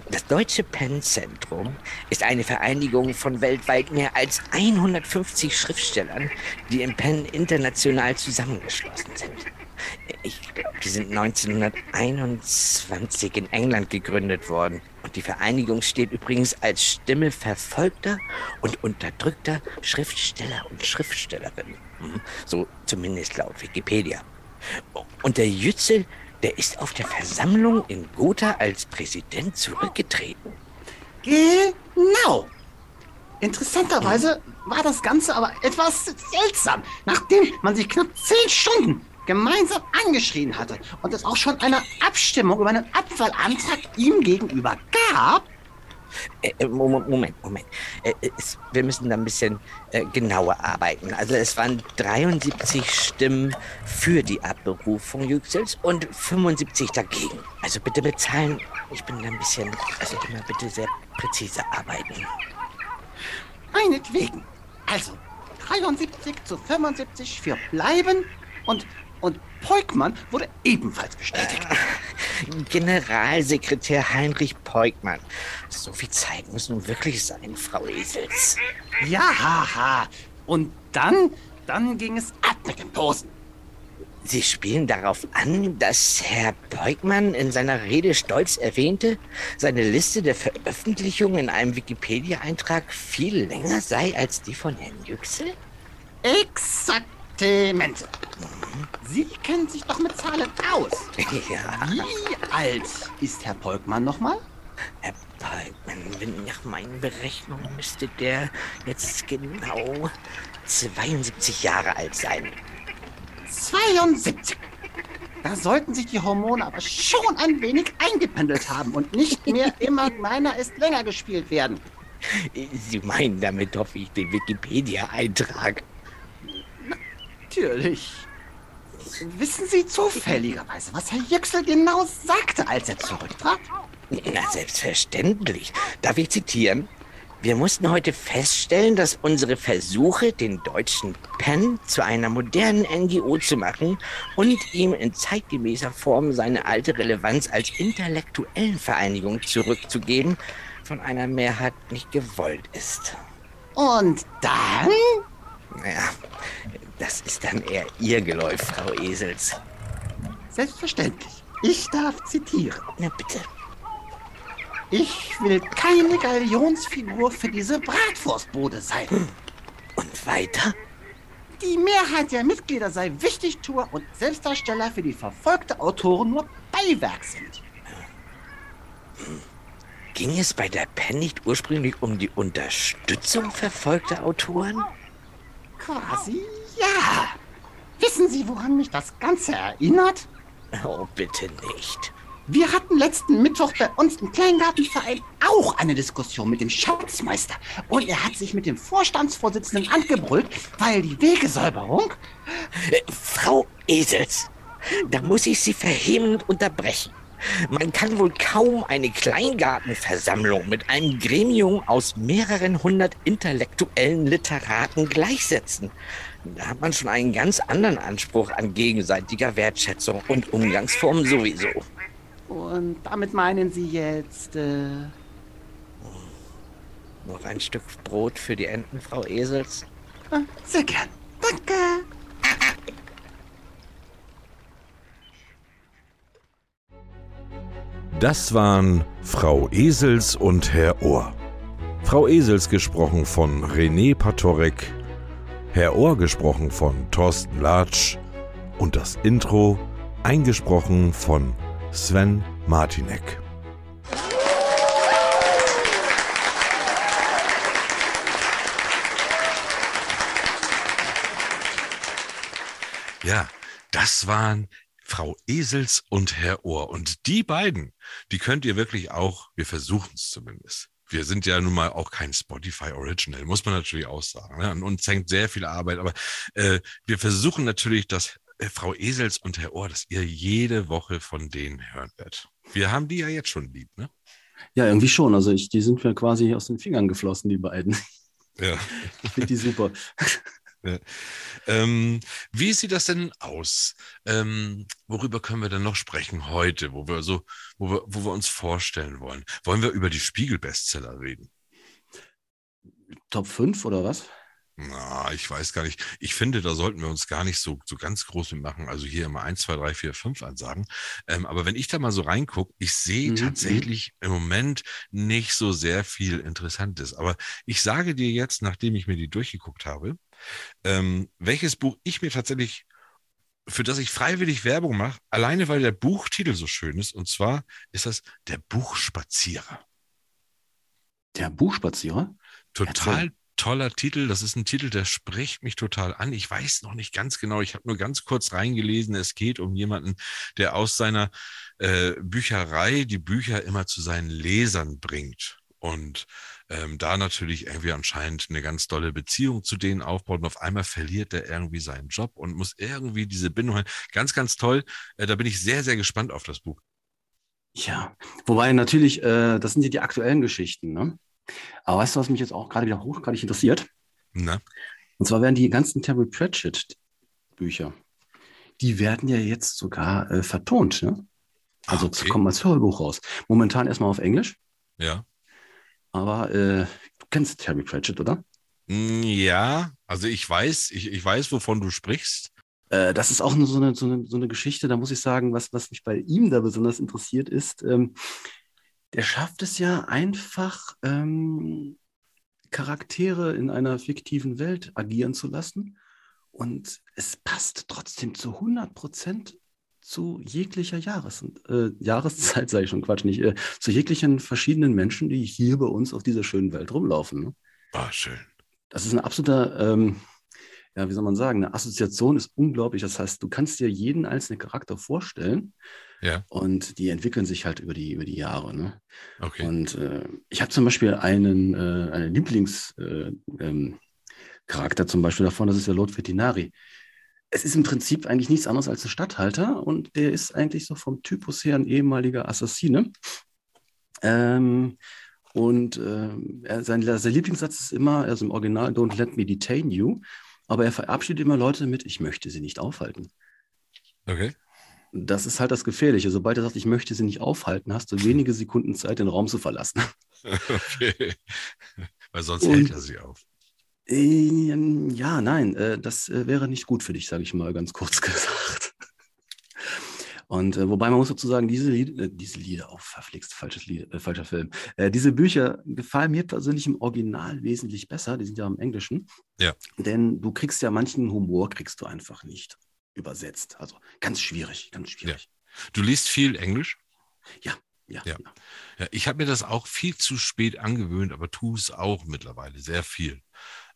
Das Deutsche Pen-Zentrum ist eine Vereinigung von weltweit mehr als 150 Schriftstellern, die im Pen international zusammengeschlossen sind. Ich glaube, die sind 1921 in England gegründet worden. Und die Vereinigung steht übrigens als Stimme verfolgter und unterdrückter Schriftsteller und Schriftstellerinnen. Hm, So zumindest laut Wikipedia. Und der Jützel, der ist auf der Versammlung in Gotha als Präsident zurückgetreten. Genau. Interessanterweise war das Ganze aber etwas seltsam, nachdem man sich knapp zehn Stunden gemeinsam angeschrien hatte und es auch schon eine Abstimmung über einen Abfallantrag ihm gegenüber gab. Äh, äh, Moment, Moment, Moment. Äh, es, wir müssen da ein bisschen äh, genauer arbeiten. Also es waren 73 Stimmen für die Abberufung Yüksels und 75 dagegen. Also bitte bezahlen. Ich bin da ein bisschen, also immer bitte sehr präzise arbeiten. Meinetwegen. Also 73 zu 75 für Bleiben und, und Peukmann wurde ebenfalls bestätigt. Generalsekretär Heinrich Peukmann. So viel Zeit muss nun wirklich sein, Frau Esels. Ja, haha. Und dann, dann ging es ab mit dem Posen. Sie spielen darauf an, dass Herr Beugmann in seiner Rede stolz erwähnte, seine Liste der Veröffentlichungen in einem Wikipedia-Eintrag viel länger sei als die von Herrn Yüksel? Exaktamente. Sie kennen sich doch mit Zahlen aus. Ja, Wie alt ist Herr Polkmann nochmal? Herr wenn nach meinen Berechnungen müsste der jetzt genau 72 Jahre alt sein. 72. Da sollten sich die Hormone aber schon ein wenig eingependelt haben und nicht mehr immer meiner ist länger gespielt werden. Sie meinen damit, hoffe ich, den Wikipedia-Eintrag. Natürlich. Wissen Sie zufälligerweise, was Herr Yüksel genau sagte, als er zurücktrat? Na, selbstverständlich. Darf ich zitieren? Wir mussten heute feststellen, dass unsere Versuche, den deutschen PEN zu einer modernen NGO zu machen und ihm in zeitgemäßer Form seine alte Relevanz als intellektuellen Vereinigung zurückzugeben, von einer Mehrheit nicht gewollt ist. Und dann? Naja, das ist dann eher Ihr Geläuf, Frau Esels. Selbstverständlich. Ich darf zitieren. Na bitte. Ich will keine Galionsfigur für diese Bratwurstbude sein. Und weiter? Die Mehrheit der Mitglieder sei Wichtigtuer und Selbstdarsteller für die verfolgte Autoren nur Beiwerk sind. Ging es bei der PEN nicht ursprünglich um die Unterstützung verfolgter Autoren? Quasi ja. Wissen Sie, woran mich das Ganze erinnert? Oh, bitte nicht. Wir hatten letzten Mittwoch bei uns im Kleingartenverein auch eine Diskussion mit dem Schatzmeister. Und er hat sich mit dem Vorstandsvorsitzenden angebrüllt, weil die Wegesäuberung... Äh, Frau Esels, da muss ich Sie vehement unterbrechen. Man kann wohl kaum eine Kleingartenversammlung mit einem Gremium aus mehreren hundert intellektuellen Literaten gleichsetzen. Da hat man schon einen ganz anderen Anspruch an gegenseitiger Wertschätzung und Umgangsformen sowieso. Und damit meinen Sie jetzt... Äh, Noch ein Stück Brot für die Enten, Frau Esels? äh, sehr gern. Danke. Das waren Frau Esels und Herr Ohr. Frau Esels gesprochen von René Patorek, Herr Ohr gesprochen von Thorsten Latsch und das Intro eingesprochen von Sven Martinek. Ja, das waren Frau Esels und Herr Ohr. Und die beiden, die könnt ihr wirklich auch, wir versuchen es zumindest. Wir sind ja nun mal auch kein Spotify Original, muss man natürlich auch sagen. Ne? An uns hängt sehr viel Arbeit, aber äh, wir versuchen natürlich, dass äh, Frau Esels und Herr Ohr, dass ihr jede Woche von denen hören werdet. Wir haben die ja jetzt schon lieb, ne? Ja, irgendwie schon. Also ich, die sind mir quasi aus den Fingern geflossen, die beiden. Ja. Ich finde die super. Ja. Ähm, wie sieht das denn aus? Ähm, worüber können wir denn noch sprechen heute, wo wir so, wo wir, wo wir uns vorstellen wollen? Wollen wir über die Spiegel-Bestseller reden? Top 5 oder was? Na, ich weiß gar nicht. Ich finde, da sollten wir uns gar nicht so, so ganz groß mit machen. Also hier immer 1, 2, 3, 4, 5 ansagen. Ähm, aber wenn ich da mal so reingucke, ich sehe Mhm, tatsächlich im Moment nicht so sehr viel Interessantes. Aber ich sage dir jetzt, nachdem ich mir die durchgeguckt habe, ähm, welches Buch ich mir tatsächlich, für das ich freiwillig Werbung mache, alleine weil der Buchtitel so schön ist. Und zwar ist das Der Buchspazierer. Der Buchspazierer? Total Erzähl. Toller Titel. Das ist ein Titel, der spricht mich total an. Ich weiß noch nicht ganz genau. Ich habe nur ganz kurz reingelesen. Es geht um jemanden, der aus seiner äh, Bücherei die Bücher immer zu seinen Lesern bringt. Und ähm, da natürlich irgendwie anscheinend eine ganz tolle Beziehung zu denen aufbaut. Und auf einmal verliert er irgendwie seinen Job und muss irgendwie diese Bindung halten. Ganz, ganz toll. Äh, da bin ich sehr, sehr gespannt auf das Buch. Ja. Wobei natürlich, äh, das sind ja die aktuellen Geschichten, ne? Aber weißt du, was mich jetzt auch gerade wieder hochgradig interessiert? Na? Und zwar werden die ganzen Terry Pratchett-Bücher, die werden ja jetzt sogar äh, vertont, ne? Also Ah, okay. kommen als Hörbuch raus. Momentan erstmal auf Englisch, Ja. aber äh, du kennst Terry Pratchett, oder? Mm, Ja, also ich weiß, ich, ich weiß, wovon du sprichst. Äh, das ist auch so eine, so, eine, so eine Geschichte, da muss ich sagen, was, was mich bei ihm da besonders interessiert ist, ähm, der schafft es ja einfach, ähm, Charaktere in einer fiktiven Welt agieren zu lassen und es passt trotzdem zu 100 Prozent zu jeglicher Jahres äh, Jahreszeit, sage ich schon, Quatsch nicht, äh, zu jeglichen verschiedenen Menschen, die hier bei uns auf dieser schönen Welt rumlaufen. Ne? Ah, schön. Das ist ein absoluter, ähm, ja, wie soll man sagen, eine Assoziation ist unglaublich. Das heißt, du kannst dir jeden einzelnen Charakter vorstellen Ja, und die entwickeln sich halt über die, über die Jahre. Ne? okay. Und äh, ich habe zum Beispiel einen, äh, einen Lieblingscharakter äh, ähm, zum Beispiel davon, das ist der Lord Vetinari. Es ist im Prinzip eigentlich nichts anderes als ein Stadthalter und der ist eigentlich so vom Typus her ein ehemaliger Assassine. Ähm, und er, sein, sein Lieblingssatz ist immer, also im Original, don't let me detain you, aber er verabschiedet immer Leute mit, ich möchte sie nicht aufhalten. Okay. Das ist halt das Gefährliche. Sobald er sagt, ich möchte sie nicht aufhalten, hast du wenige Sekunden Zeit, den Raum zu verlassen. Okay. Weil sonst Und- hält er sie auf. Ähm, Ja, nein, äh, das äh, wäre nicht gut für dich, sage ich mal ganz kurz gesagt. Und äh, wobei man muss dazu sagen, diese Lieder, äh, diese Lieder, oh, verflixt, falsches Lied, äh, falscher Film. Äh, diese Bücher gefallen mir persönlich im Original wesentlich besser. Die sind ja im Englischen. Ja. Denn du kriegst ja manchen Humor kriegst du einfach nicht übersetzt. Also ganz schwierig, ganz schwierig. Du liest viel Englisch? Ja, ja. Ja. Ja, ich habe mir das auch viel zu spät angewöhnt, aber tue es auch mittlerweile sehr viel.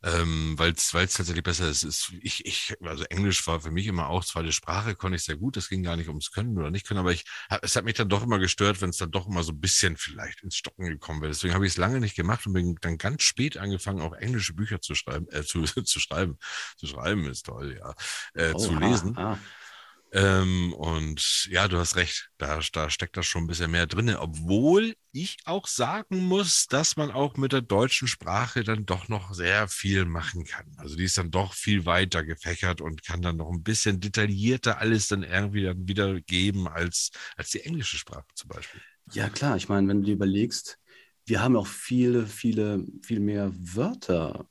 Ähm, weil es tatsächlich besser ist. ist ich, ich, also Englisch war für mich immer auch zweite Sprache, konnte ich sehr gut. Es ging gar nicht ums Können oder nicht können, aber ich, es hat mich dann doch immer gestört, wenn es dann doch immer so ein bisschen vielleicht ins Stocken gekommen wäre. Deswegen habe ich es lange nicht gemacht und bin dann ganz spät angefangen, auch englische Bücher zu schreiben, äh, zu, zu schreiben. Zu schreiben ist toll, ja. Äh, zu Oh, lesen. Ah, ah. Ähm, und ja, du hast recht, da, da steckt das schon ein bisschen mehr drin, obwohl ich auch sagen muss, dass man auch mit der deutschen Sprache dann doch noch sehr viel machen kann. Also die ist dann doch viel weiter gefächert und kann dann noch ein bisschen detaillierter alles dann irgendwie dann wieder geben als, als die englische Sprache zum Beispiel. Ja, klar. Ich meine, wenn du dir überlegst, wir haben auch viele, viele, viel mehr Wörter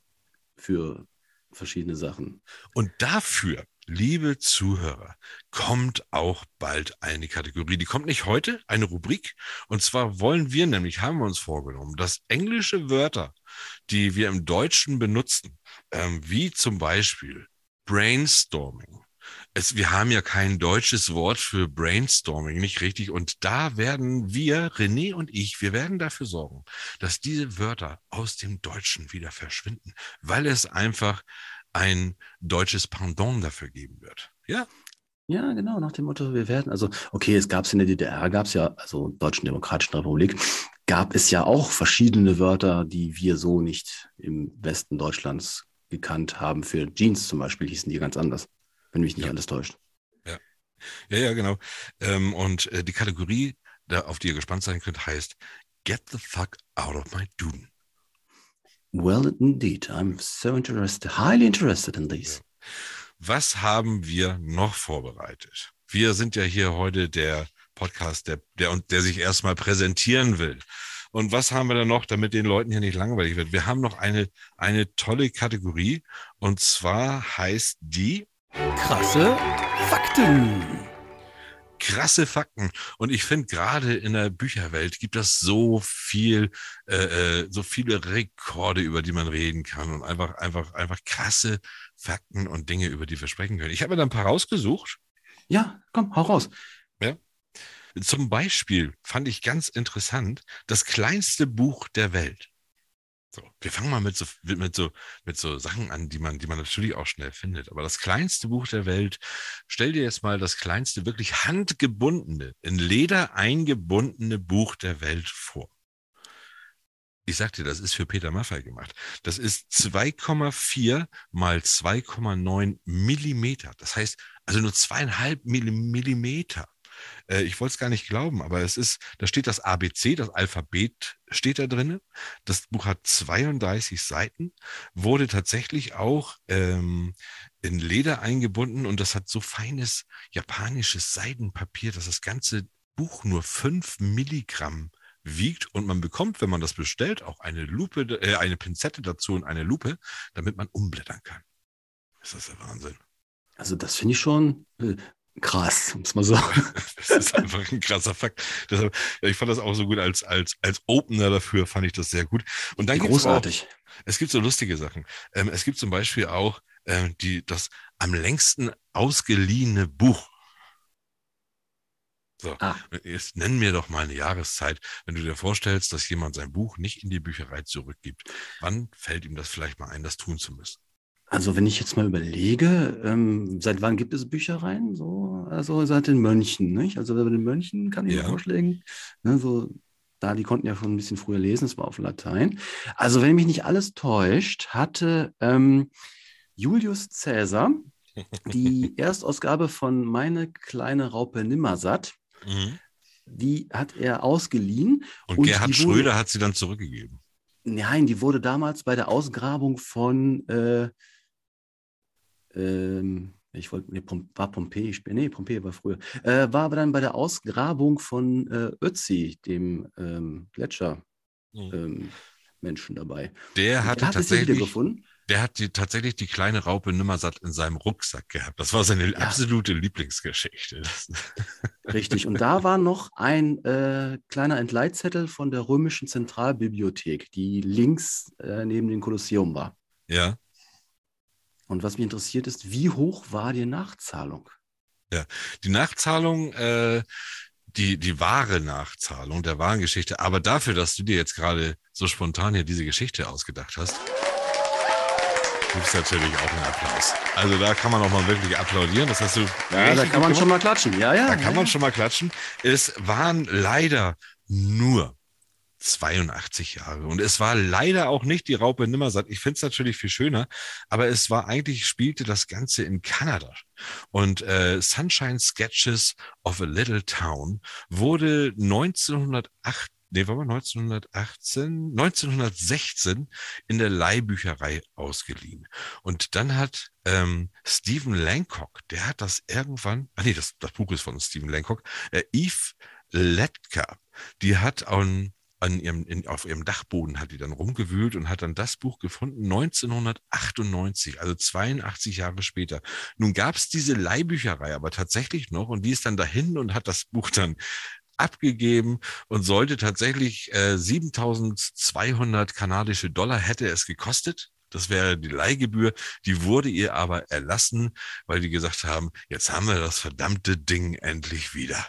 für verschiedene Sachen. Und dafür, liebe Zuhörer, kommt auch bald eine Kategorie. Die kommt nicht heute, eine Rubrik. Und zwar wollen wir nämlich, haben wir uns vorgenommen, dass englische Wörter, die wir im Deutschen benutzen, ähm, wie zum Beispiel Brainstorming. Es, wir haben ja kein deutsches Wort für Brainstorming, nicht richtig. Und da werden wir, René und ich, wir werden dafür sorgen, dass diese Wörter aus dem Deutschen wieder verschwinden, weil es einfach ein deutsches Pendant dafür geben wird. Ja, Ja, genau, nach dem Motto, wir werden, also, okay, es gab es in der DDR, gab es ja, also Deutschen Demokratischen Republik, gab es ja auch verschiedene Wörter, die wir so nicht im Westen Deutschlands gekannt haben. Für Jeans zum Beispiel hießen die ganz anders, wenn mich nicht Ja. alles täuscht. ja, ja, genau. Ähm, und äh, die Kategorie, da, auf die ihr gespannt sein könnt, heißt Get the fuck out of my Duden. Well, indeed. I'm so interested, highly interested in these. Was haben wir noch vorbereitet? Wir sind ja hier heute der Podcast, der, der, der sich erstmal präsentieren will. Und was haben wir da noch, damit den Leuten hier nicht langweilig wird? Wir haben noch eine, eine tolle Kategorie und zwar heißt die Krasse Fakten. Krasse Fakten. Und ich finde, gerade in der Bücherwelt gibt es so viel, äh, äh, so viele Rekorde, über die man reden kann und einfach, einfach, einfach krasse Fakten und Dinge, über die wir sprechen können. Ich habe mir da ein paar rausgesucht. Ja, komm, hau raus. Zum Beispiel fand ich ganz interessant, das kleinste Buch der Welt. So, wir fangen mal mit so, mit so, mit so Sachen an, die man, die man natürlich auch schnell findet. Aber das kleinste Buch der Welt, stell dir jetzt mal das kleinste, wirklich handgebundene, in Leder eingebundene Buch der Welt vor. Ich sag dir, das ist für Peter Maffay gemacht. Das ist 2,4 mal 2,9 Millimeter. Das heißt, also nur zweieinhalb Millimeter. Äh, ich wollte es gar nicht glauben, aber es ist, da steht das ABC, das Alphabet steht da drin. Das Buch hat 32 Seiten, wurde tatsächlich auch ähm, in Leder eingebunden und das hat so feines japanisches Seidenpapier, dass das ganze Buch nur 5 Milligramm wiegt und man bekommt, wenn man das bestellt, auch eine Lupe, äh, eine Pinzette dazu und eine Lupe, damit man umblättern kann. Das ist der Wahnsinn. Also das finde ich schon krass, muss man sagen. Das ist einfach ein krasser Fakt. Deshalb, ich fand das auch so gut als, als, als Opener dafür, fand ich das sehr gut. Und dann gibt's auch, Großartig. es gibt so lustige Sachen. Ähm, es gibt zum Beispiel auch ähm, die, das am längsten ausgeliehene Buch. So, Ah. jetzt nenn mir doch mal eine Jahreszeit, wenn du dir vorstellst, dass jemand sein Buch nicht in die Bücherei zurückgibt. Wann fällt ihm das vielleicht mal ein, das tun zu müssen? Also wenn ich jetzt mal überlege, ähm, seit wann gibt es Büchereien? So, also seit den Mönchen, nicht? Also bei den Mönchen kann ich Ja. vorschlagen, ne, so, da die konnten ja schon ein bisschen früher lesen, es war auf Latein. Also wenn mich nicht alles täuscht, hatte ähm, Julius Caesar die Erstausgabe von Meine kleine Raupe Nimmersatt, Mhm. die hat er ausgeliehen. Und, Und Gerhard die wurde- Schröder hat sie dann zurückgegeben. Nein, die wurde damals bei der Ausgrabung von, äh, ähm, ich wollte, nee, war Pompeji, nee, Pompeji war früher, äh, war aber dann bei der Ausgrabung von äh, Ötzi, dem ähm, Gletscher. Mhm. Ähm, Menschen dabei. Der hatte tatsächlich, wiedergefunden. der hat die, tatsächlich die kleine Raupe Nimmersatt in seinem Rucksack gehabt. Das war seine Ja. absolute Lieblingsgeschichte. Richtig. Und da war noch ein äh, kleiner Entleitzettel von der römischen Zentralbibliothek, die links äh, neben dem Kolosseum war. ja, Und was mich interessiert ist, wie hoch war die Nachzahlung? die Nachzahlung, äh, die, die wahre Nachzahlung der wahren Geschichte, aber dafür, dass du dir jetzt gerade so spontan hier diese Geschichte ausgedacht hast, gibt es natürlich auch einen Applaus. Also da kann man auch mal wirklich applaudieren. Das hast du Ja, da kann man schon mal klatschen. Ja, ja. Da ja, kann man ja. schon mal klatschen. Es waren leider nur 82 Jahre. Und es war leider auch nicht die Raupe Nimmersatt. Ich finde es natürlich viel schöner, aber es war eigentlich, spielte das Ganze in Kanada. Und äh, Sunshine Sketches of a Little Town wurde 1908, nee, war mal 1918, 1916 in der Leihbücherei ausgeliehen. Und dann hat ähm, Stephen Lancock, der hat das irgendwann, ah nee, das, das Buch ist von Stephen Lancock, äh, Eve Letka, die hat an, an ihrem, in, auf ihrem Dachboden hat die dann rumgewühlt und hat dann das Buch gefunden, 1998, also 82 Jahre später. Nun gab es diese Leihbücherei aber tatsächlich noch und die ist dann dahin und hat das Buch dann abgegeben und sollte tatsächlich äh, 7200 kanadische Dollar hätte es gekostet. Das wäre die Leihgebühr. Die wurde ihr aber erlassen, weil die gesagt haben, jetzt haben wir das verdammte Ding endlich wieder.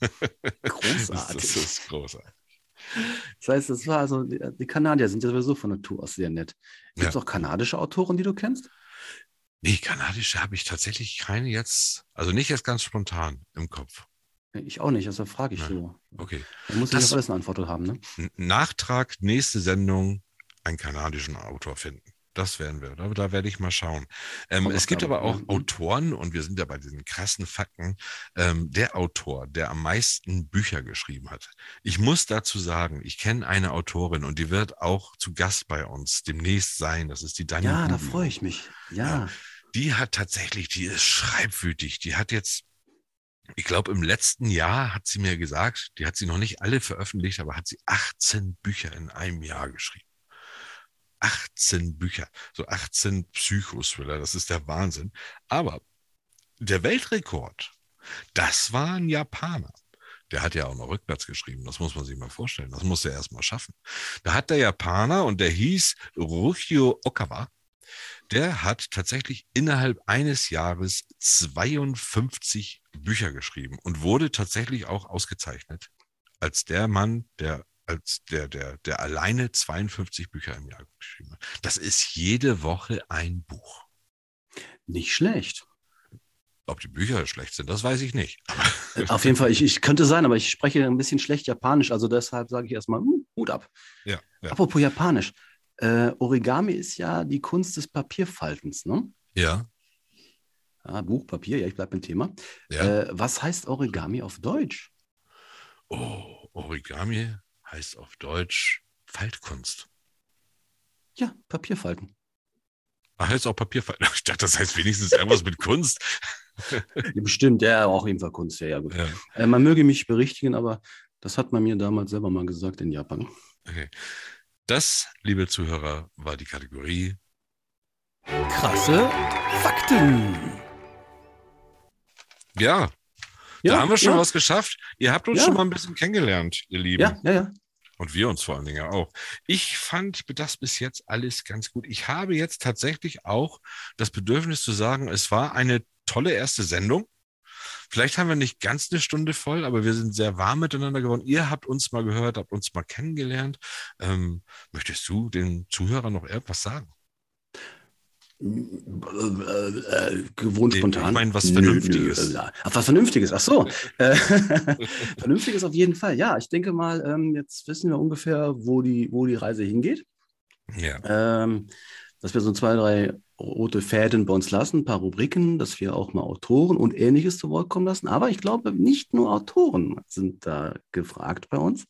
Großartig. Das ist großartig. Das heißt, das war also, die, die Kanadier sind ja sowieso von Natur aus sehr nett. Gibt es Ja. auch kanadische Autoren, die du kennst? Nee, kanadische habe ich tatsächlich keine jetzt, also nicht jetzt ganz spontan im Kopf. Ich auch nicht, also frage ich Ja. so. Okay. Da muss ich Das- auf alles eine Antwort haben, ne? Nachtrag, nächste Sendung, einen kanadischen Autor finden. Das werden wir. Da, da werde ich mal schauen. Ähm, es gibt aber auch Mhm. Autoren, und wir sind ja bei diesen krassen Fakten, ähm, der Autor, der am meisten Bücher geschrieben hat. Ich muss dazu sagen, ich kenne eine Autorin und die wird auch zu Gast bei uns demnächst sein. Das ist die Daniel. Ja, da Rubio. freue ich mich. Ja. Die hat tatsächlich, die ist schreibwütig. Die hat jetzt, ich glaube, im letzten Jahr hat sie mir gesagt, die hat sie noch nicht alle veröffentlicht, aber hat sie 18 Bücher in einem Jahr geschrieben. 18 Bücher, so 18 Psychothriller, das ist der Wahnsinn. Aber der Weltrekord, das war ein Japaner. Der hat ja auch noch rückwärts geschrieben, das muss man sich mal vorstellen. Das muss er erst mal schaffen. Da hat der Japaner und der hieß Ruchio Okawa, der hat tatsächlich innerhalb eines Jahres 52 Bücher geschrieben und wurde tatsächlich auch ausgezeichnet als der Mann, der als der, der, der alleine 52 Bücher im Jahr geschrieben hat. Das ist jede Woche ein Buch. Nicht schlecht. Ob die Bücher schlecht sind, das weiß ich nicht. Äh, Auf jeden Fall, ich, ich könnte sein, aber ich spreche ein bisschen schlecht Japanisch, also deshalb sage ich erstmal hm, Hut ab. Ja, ja. Apropos Japanisch. Äh, Origami ist ja die Kunst des Papierfaltens, ne? Ja, Ja, Buch, Papier, ja, ich bleibe beim Thema. ja. Äh, was heißt Origami auf Deutsch? Oh, Origami heißt auf Deutsch Faltkunst. Ja, Papierfalten. Ach, heißt auch Papierfalten. Ich dachte, das heißt wenigstens irgendwas mit Kunst. Bestimmt, ja, auch jeden Fall Kunst, ja, ja, gut. Ja, Äh, man möge mich berichtigen, aber das hat man mir damals selber mal gesagt in Japan. okay. Das, liebe Zuhörer, war die Kategorie Krasse Fakten. Ja, Ja, da haben wir schon ja, was geschafft. Ihr habt uns Ja. schon mal ein bisschen kennengelernt, ihr Lieben. Ja, ja, ja. Und wir uns vor allen Dingen auch. Ich fand das bis jetzt alles ganz gut. Ich habe jetzt tatsächlich auch das Bedürfnis zu sagen, es war eine tolle erste Sendung. Vielleicht haben wir nicht ganz eine Stunde voll, aber wir sind sehr warm miteinander geworden. Ihr habt uns mal gehört, habt uns mal kennengelernt. Ähm, möchtest du den Zuhörern noch irgendwas sagen? Äh, äh, gewohnt Nee, spontan. ich meine, was Vernünftiges. nö, Ach, was Vernünftiges, ach so. Äh, Vernünftiges auf jeden Fall, ja. Ich denke mal, ähm, jetzt wissen wir ungefähr, wo die, wo die Reise hingeht. Ja. Ähm, dass wir so zwei, drei rote Fäden bei uns lassen, ein paar Rubriken, dass wir auch mal Autoren und Ähnliches zu Wort kommen lassen. Aber ich glaube, nicht nur Autoren sind da gefragt bei uns.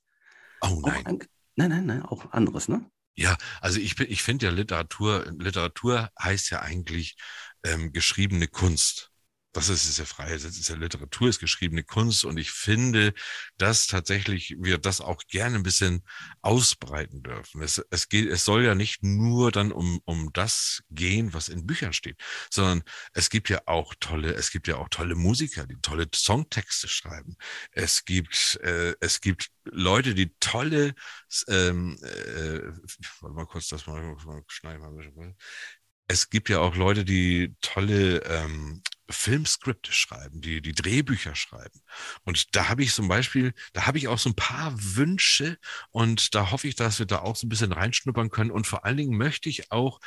Oh nein. ein, nein, nein, nein, auch anderes, ne? Ja, also ich, bin- ich finde ja Literatur, Literatur heißt ja eigentlich ähm, geschriebene Kunst. Das ist, ist ja freie Satz, ist ja Literatur, ist geschriebene Kunst und ich finde, dass tatsächlich wir das auch gerne ein bisschen ausbreiten dürfen. Es, es geht, es soll ja nicht nur dann um, um das gehen, was in Büchern steht, sondern es gibt ja auch tolle, es gibt ja auch tolle Musiker, die tolle Songtexte schreiben. Es gibt, äh, es gibt Leute, die tolle ähm, äh, warte mal kurz, das mal, mal schneiden. Mal. Es gibt ja auch Leute, die tolle ähm, Filmskripte schreiben, die die Drehbücher schreiben. Und da habe ich zum Beispiel, da habe ich auch so ein paar Wünsche und da hoffe ich, dass wir da auch so ein bisschen reinschnuppern können. Und vor allen Dingen möchte ich auch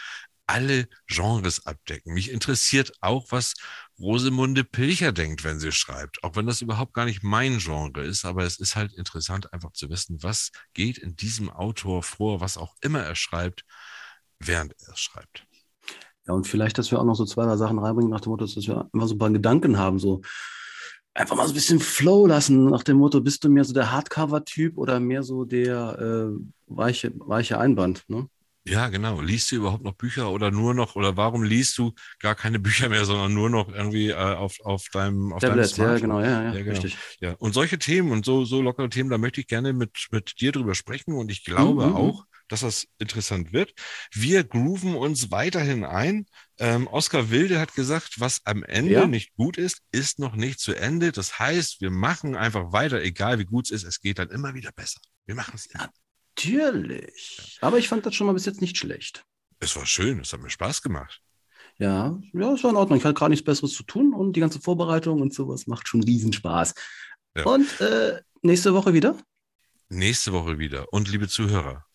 alle Genres abdecken. Mich interessiert auch, was Rosemunde Pilcher denkt, wenn sie schreibt. Auch wenn das überhaupt gar nicht mein Genre ist, aber es ist halt interessant, einfach zu wissen, was geht in diesem Autor vor, was auch immer er schreibt, während er es schreibt. Ja, und vielleicht, dass wir auch noch so zwei, drei Sachen reinbringen, nach dem Motto, dass wir immer so ein paar Gedanken haben, so einfach mal so ein bisschen Flow lassen, nach dem Motto, bist du mehr so der Hardcover-Typ oder mehr so der äh, weiche, weiche Einband, ne? Ja, genau. Liest du überhaupt noch Bücher oder nur noch, oder warum liest du gar keine Bücher mehr, sondern nur noch irgendwie äh, auf, auf deinem, auf deinem Tablet, ja, Smartphone? genau, ja, ja, Ja, genau. richtig. Ja, und solche Themen und so, so lockere Themen, da möchte ich gerne mit, mit dir drüber sprechen und ich glaube Mhm, mhm. auch, dass das interessant wird. Wir grooven uns weiterhin ein. Ähm, Oskar Wilde hat gesagt, was am Ende Ja. nicht gut ist, ist noch nicht zu Ende. Das heißt, wir machen einfach weiter, egal wie gut es ist, es geht dann immer wieder besser. Wir machen es. immer. Natürlich. Aber ich fand das schon mal bis jetzt nicht schlecht. Es war schön, es hat mir Spaß gemacht. Ja, ja, es war in Ordnung. Ich hatte gerade nichts Besseres zu tun und die ganze Vorbereitung und sowas macht schon Riesenspaß. Ja. Und äh, nächste Woche wieder? Nächste Woche wieder. Und liebe Zuhörer,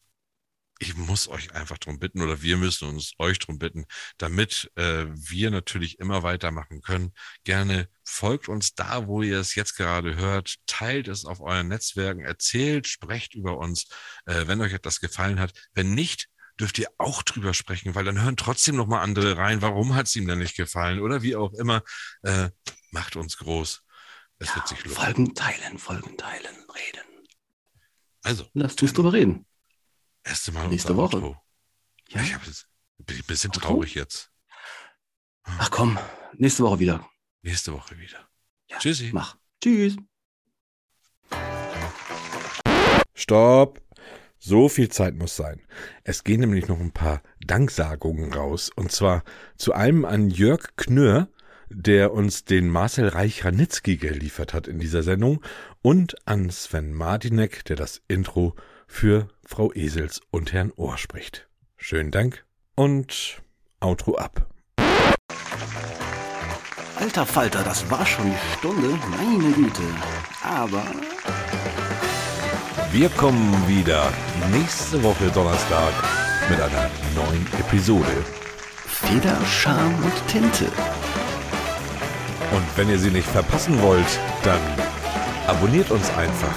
ich muss euch einfach darum bitten oder wir müssen uns euch darum bitten, damit äh, wir natürlich immer weitermachen können. Gerne folgt uns da, wo ihr es jetzt gerade hört, teilt es auf euren Netzwerken, erzählt, sprecht über uns, äh, wenn euch etwas gefallen hat. Wenn nicht, dürft ihr auch drüber sprechen, weil dann hören trotzdem noch mal andere rein. Warum hat es ihm denn nicht gefallen? Oder wie auch immer. Äh, macht uns groß. Es wird sich lohnen. Folgen teilen, Folgen teilen, reden. Also, Lass uns drüber reden. Erste Mal Nächste unser Woche. Outro. Ja? Ich hab bin ein bisschen Outro? traurig jetzt. Ach komm, nächste Woche wieder. Nächste Woche wieder. Ja, Tschüssi. Mach. Tschüss. Stopp! So viel Zeit muss sein. Es gehen nämlich noch ein paar Danksagungen raus. Und zwar zu einem an Jörg Knör, der uns den Marcel Reich-Ranitzky geliefert hat in dieser Sendung. Und an Sven Martinek, der das Intro für Frau Esels und Herrn Ohr spricht. Schönen Dank und Outro ab. Alter Falter, das war schon die Stunde. Meine Güte. Aber Wir kommen wieder nächste Woche Donnerstag mit einer neuen Episode. Feder, Charme und Tinte. Und wenn ihr sie nicht verpassen wollt, dann abonniert uns einfach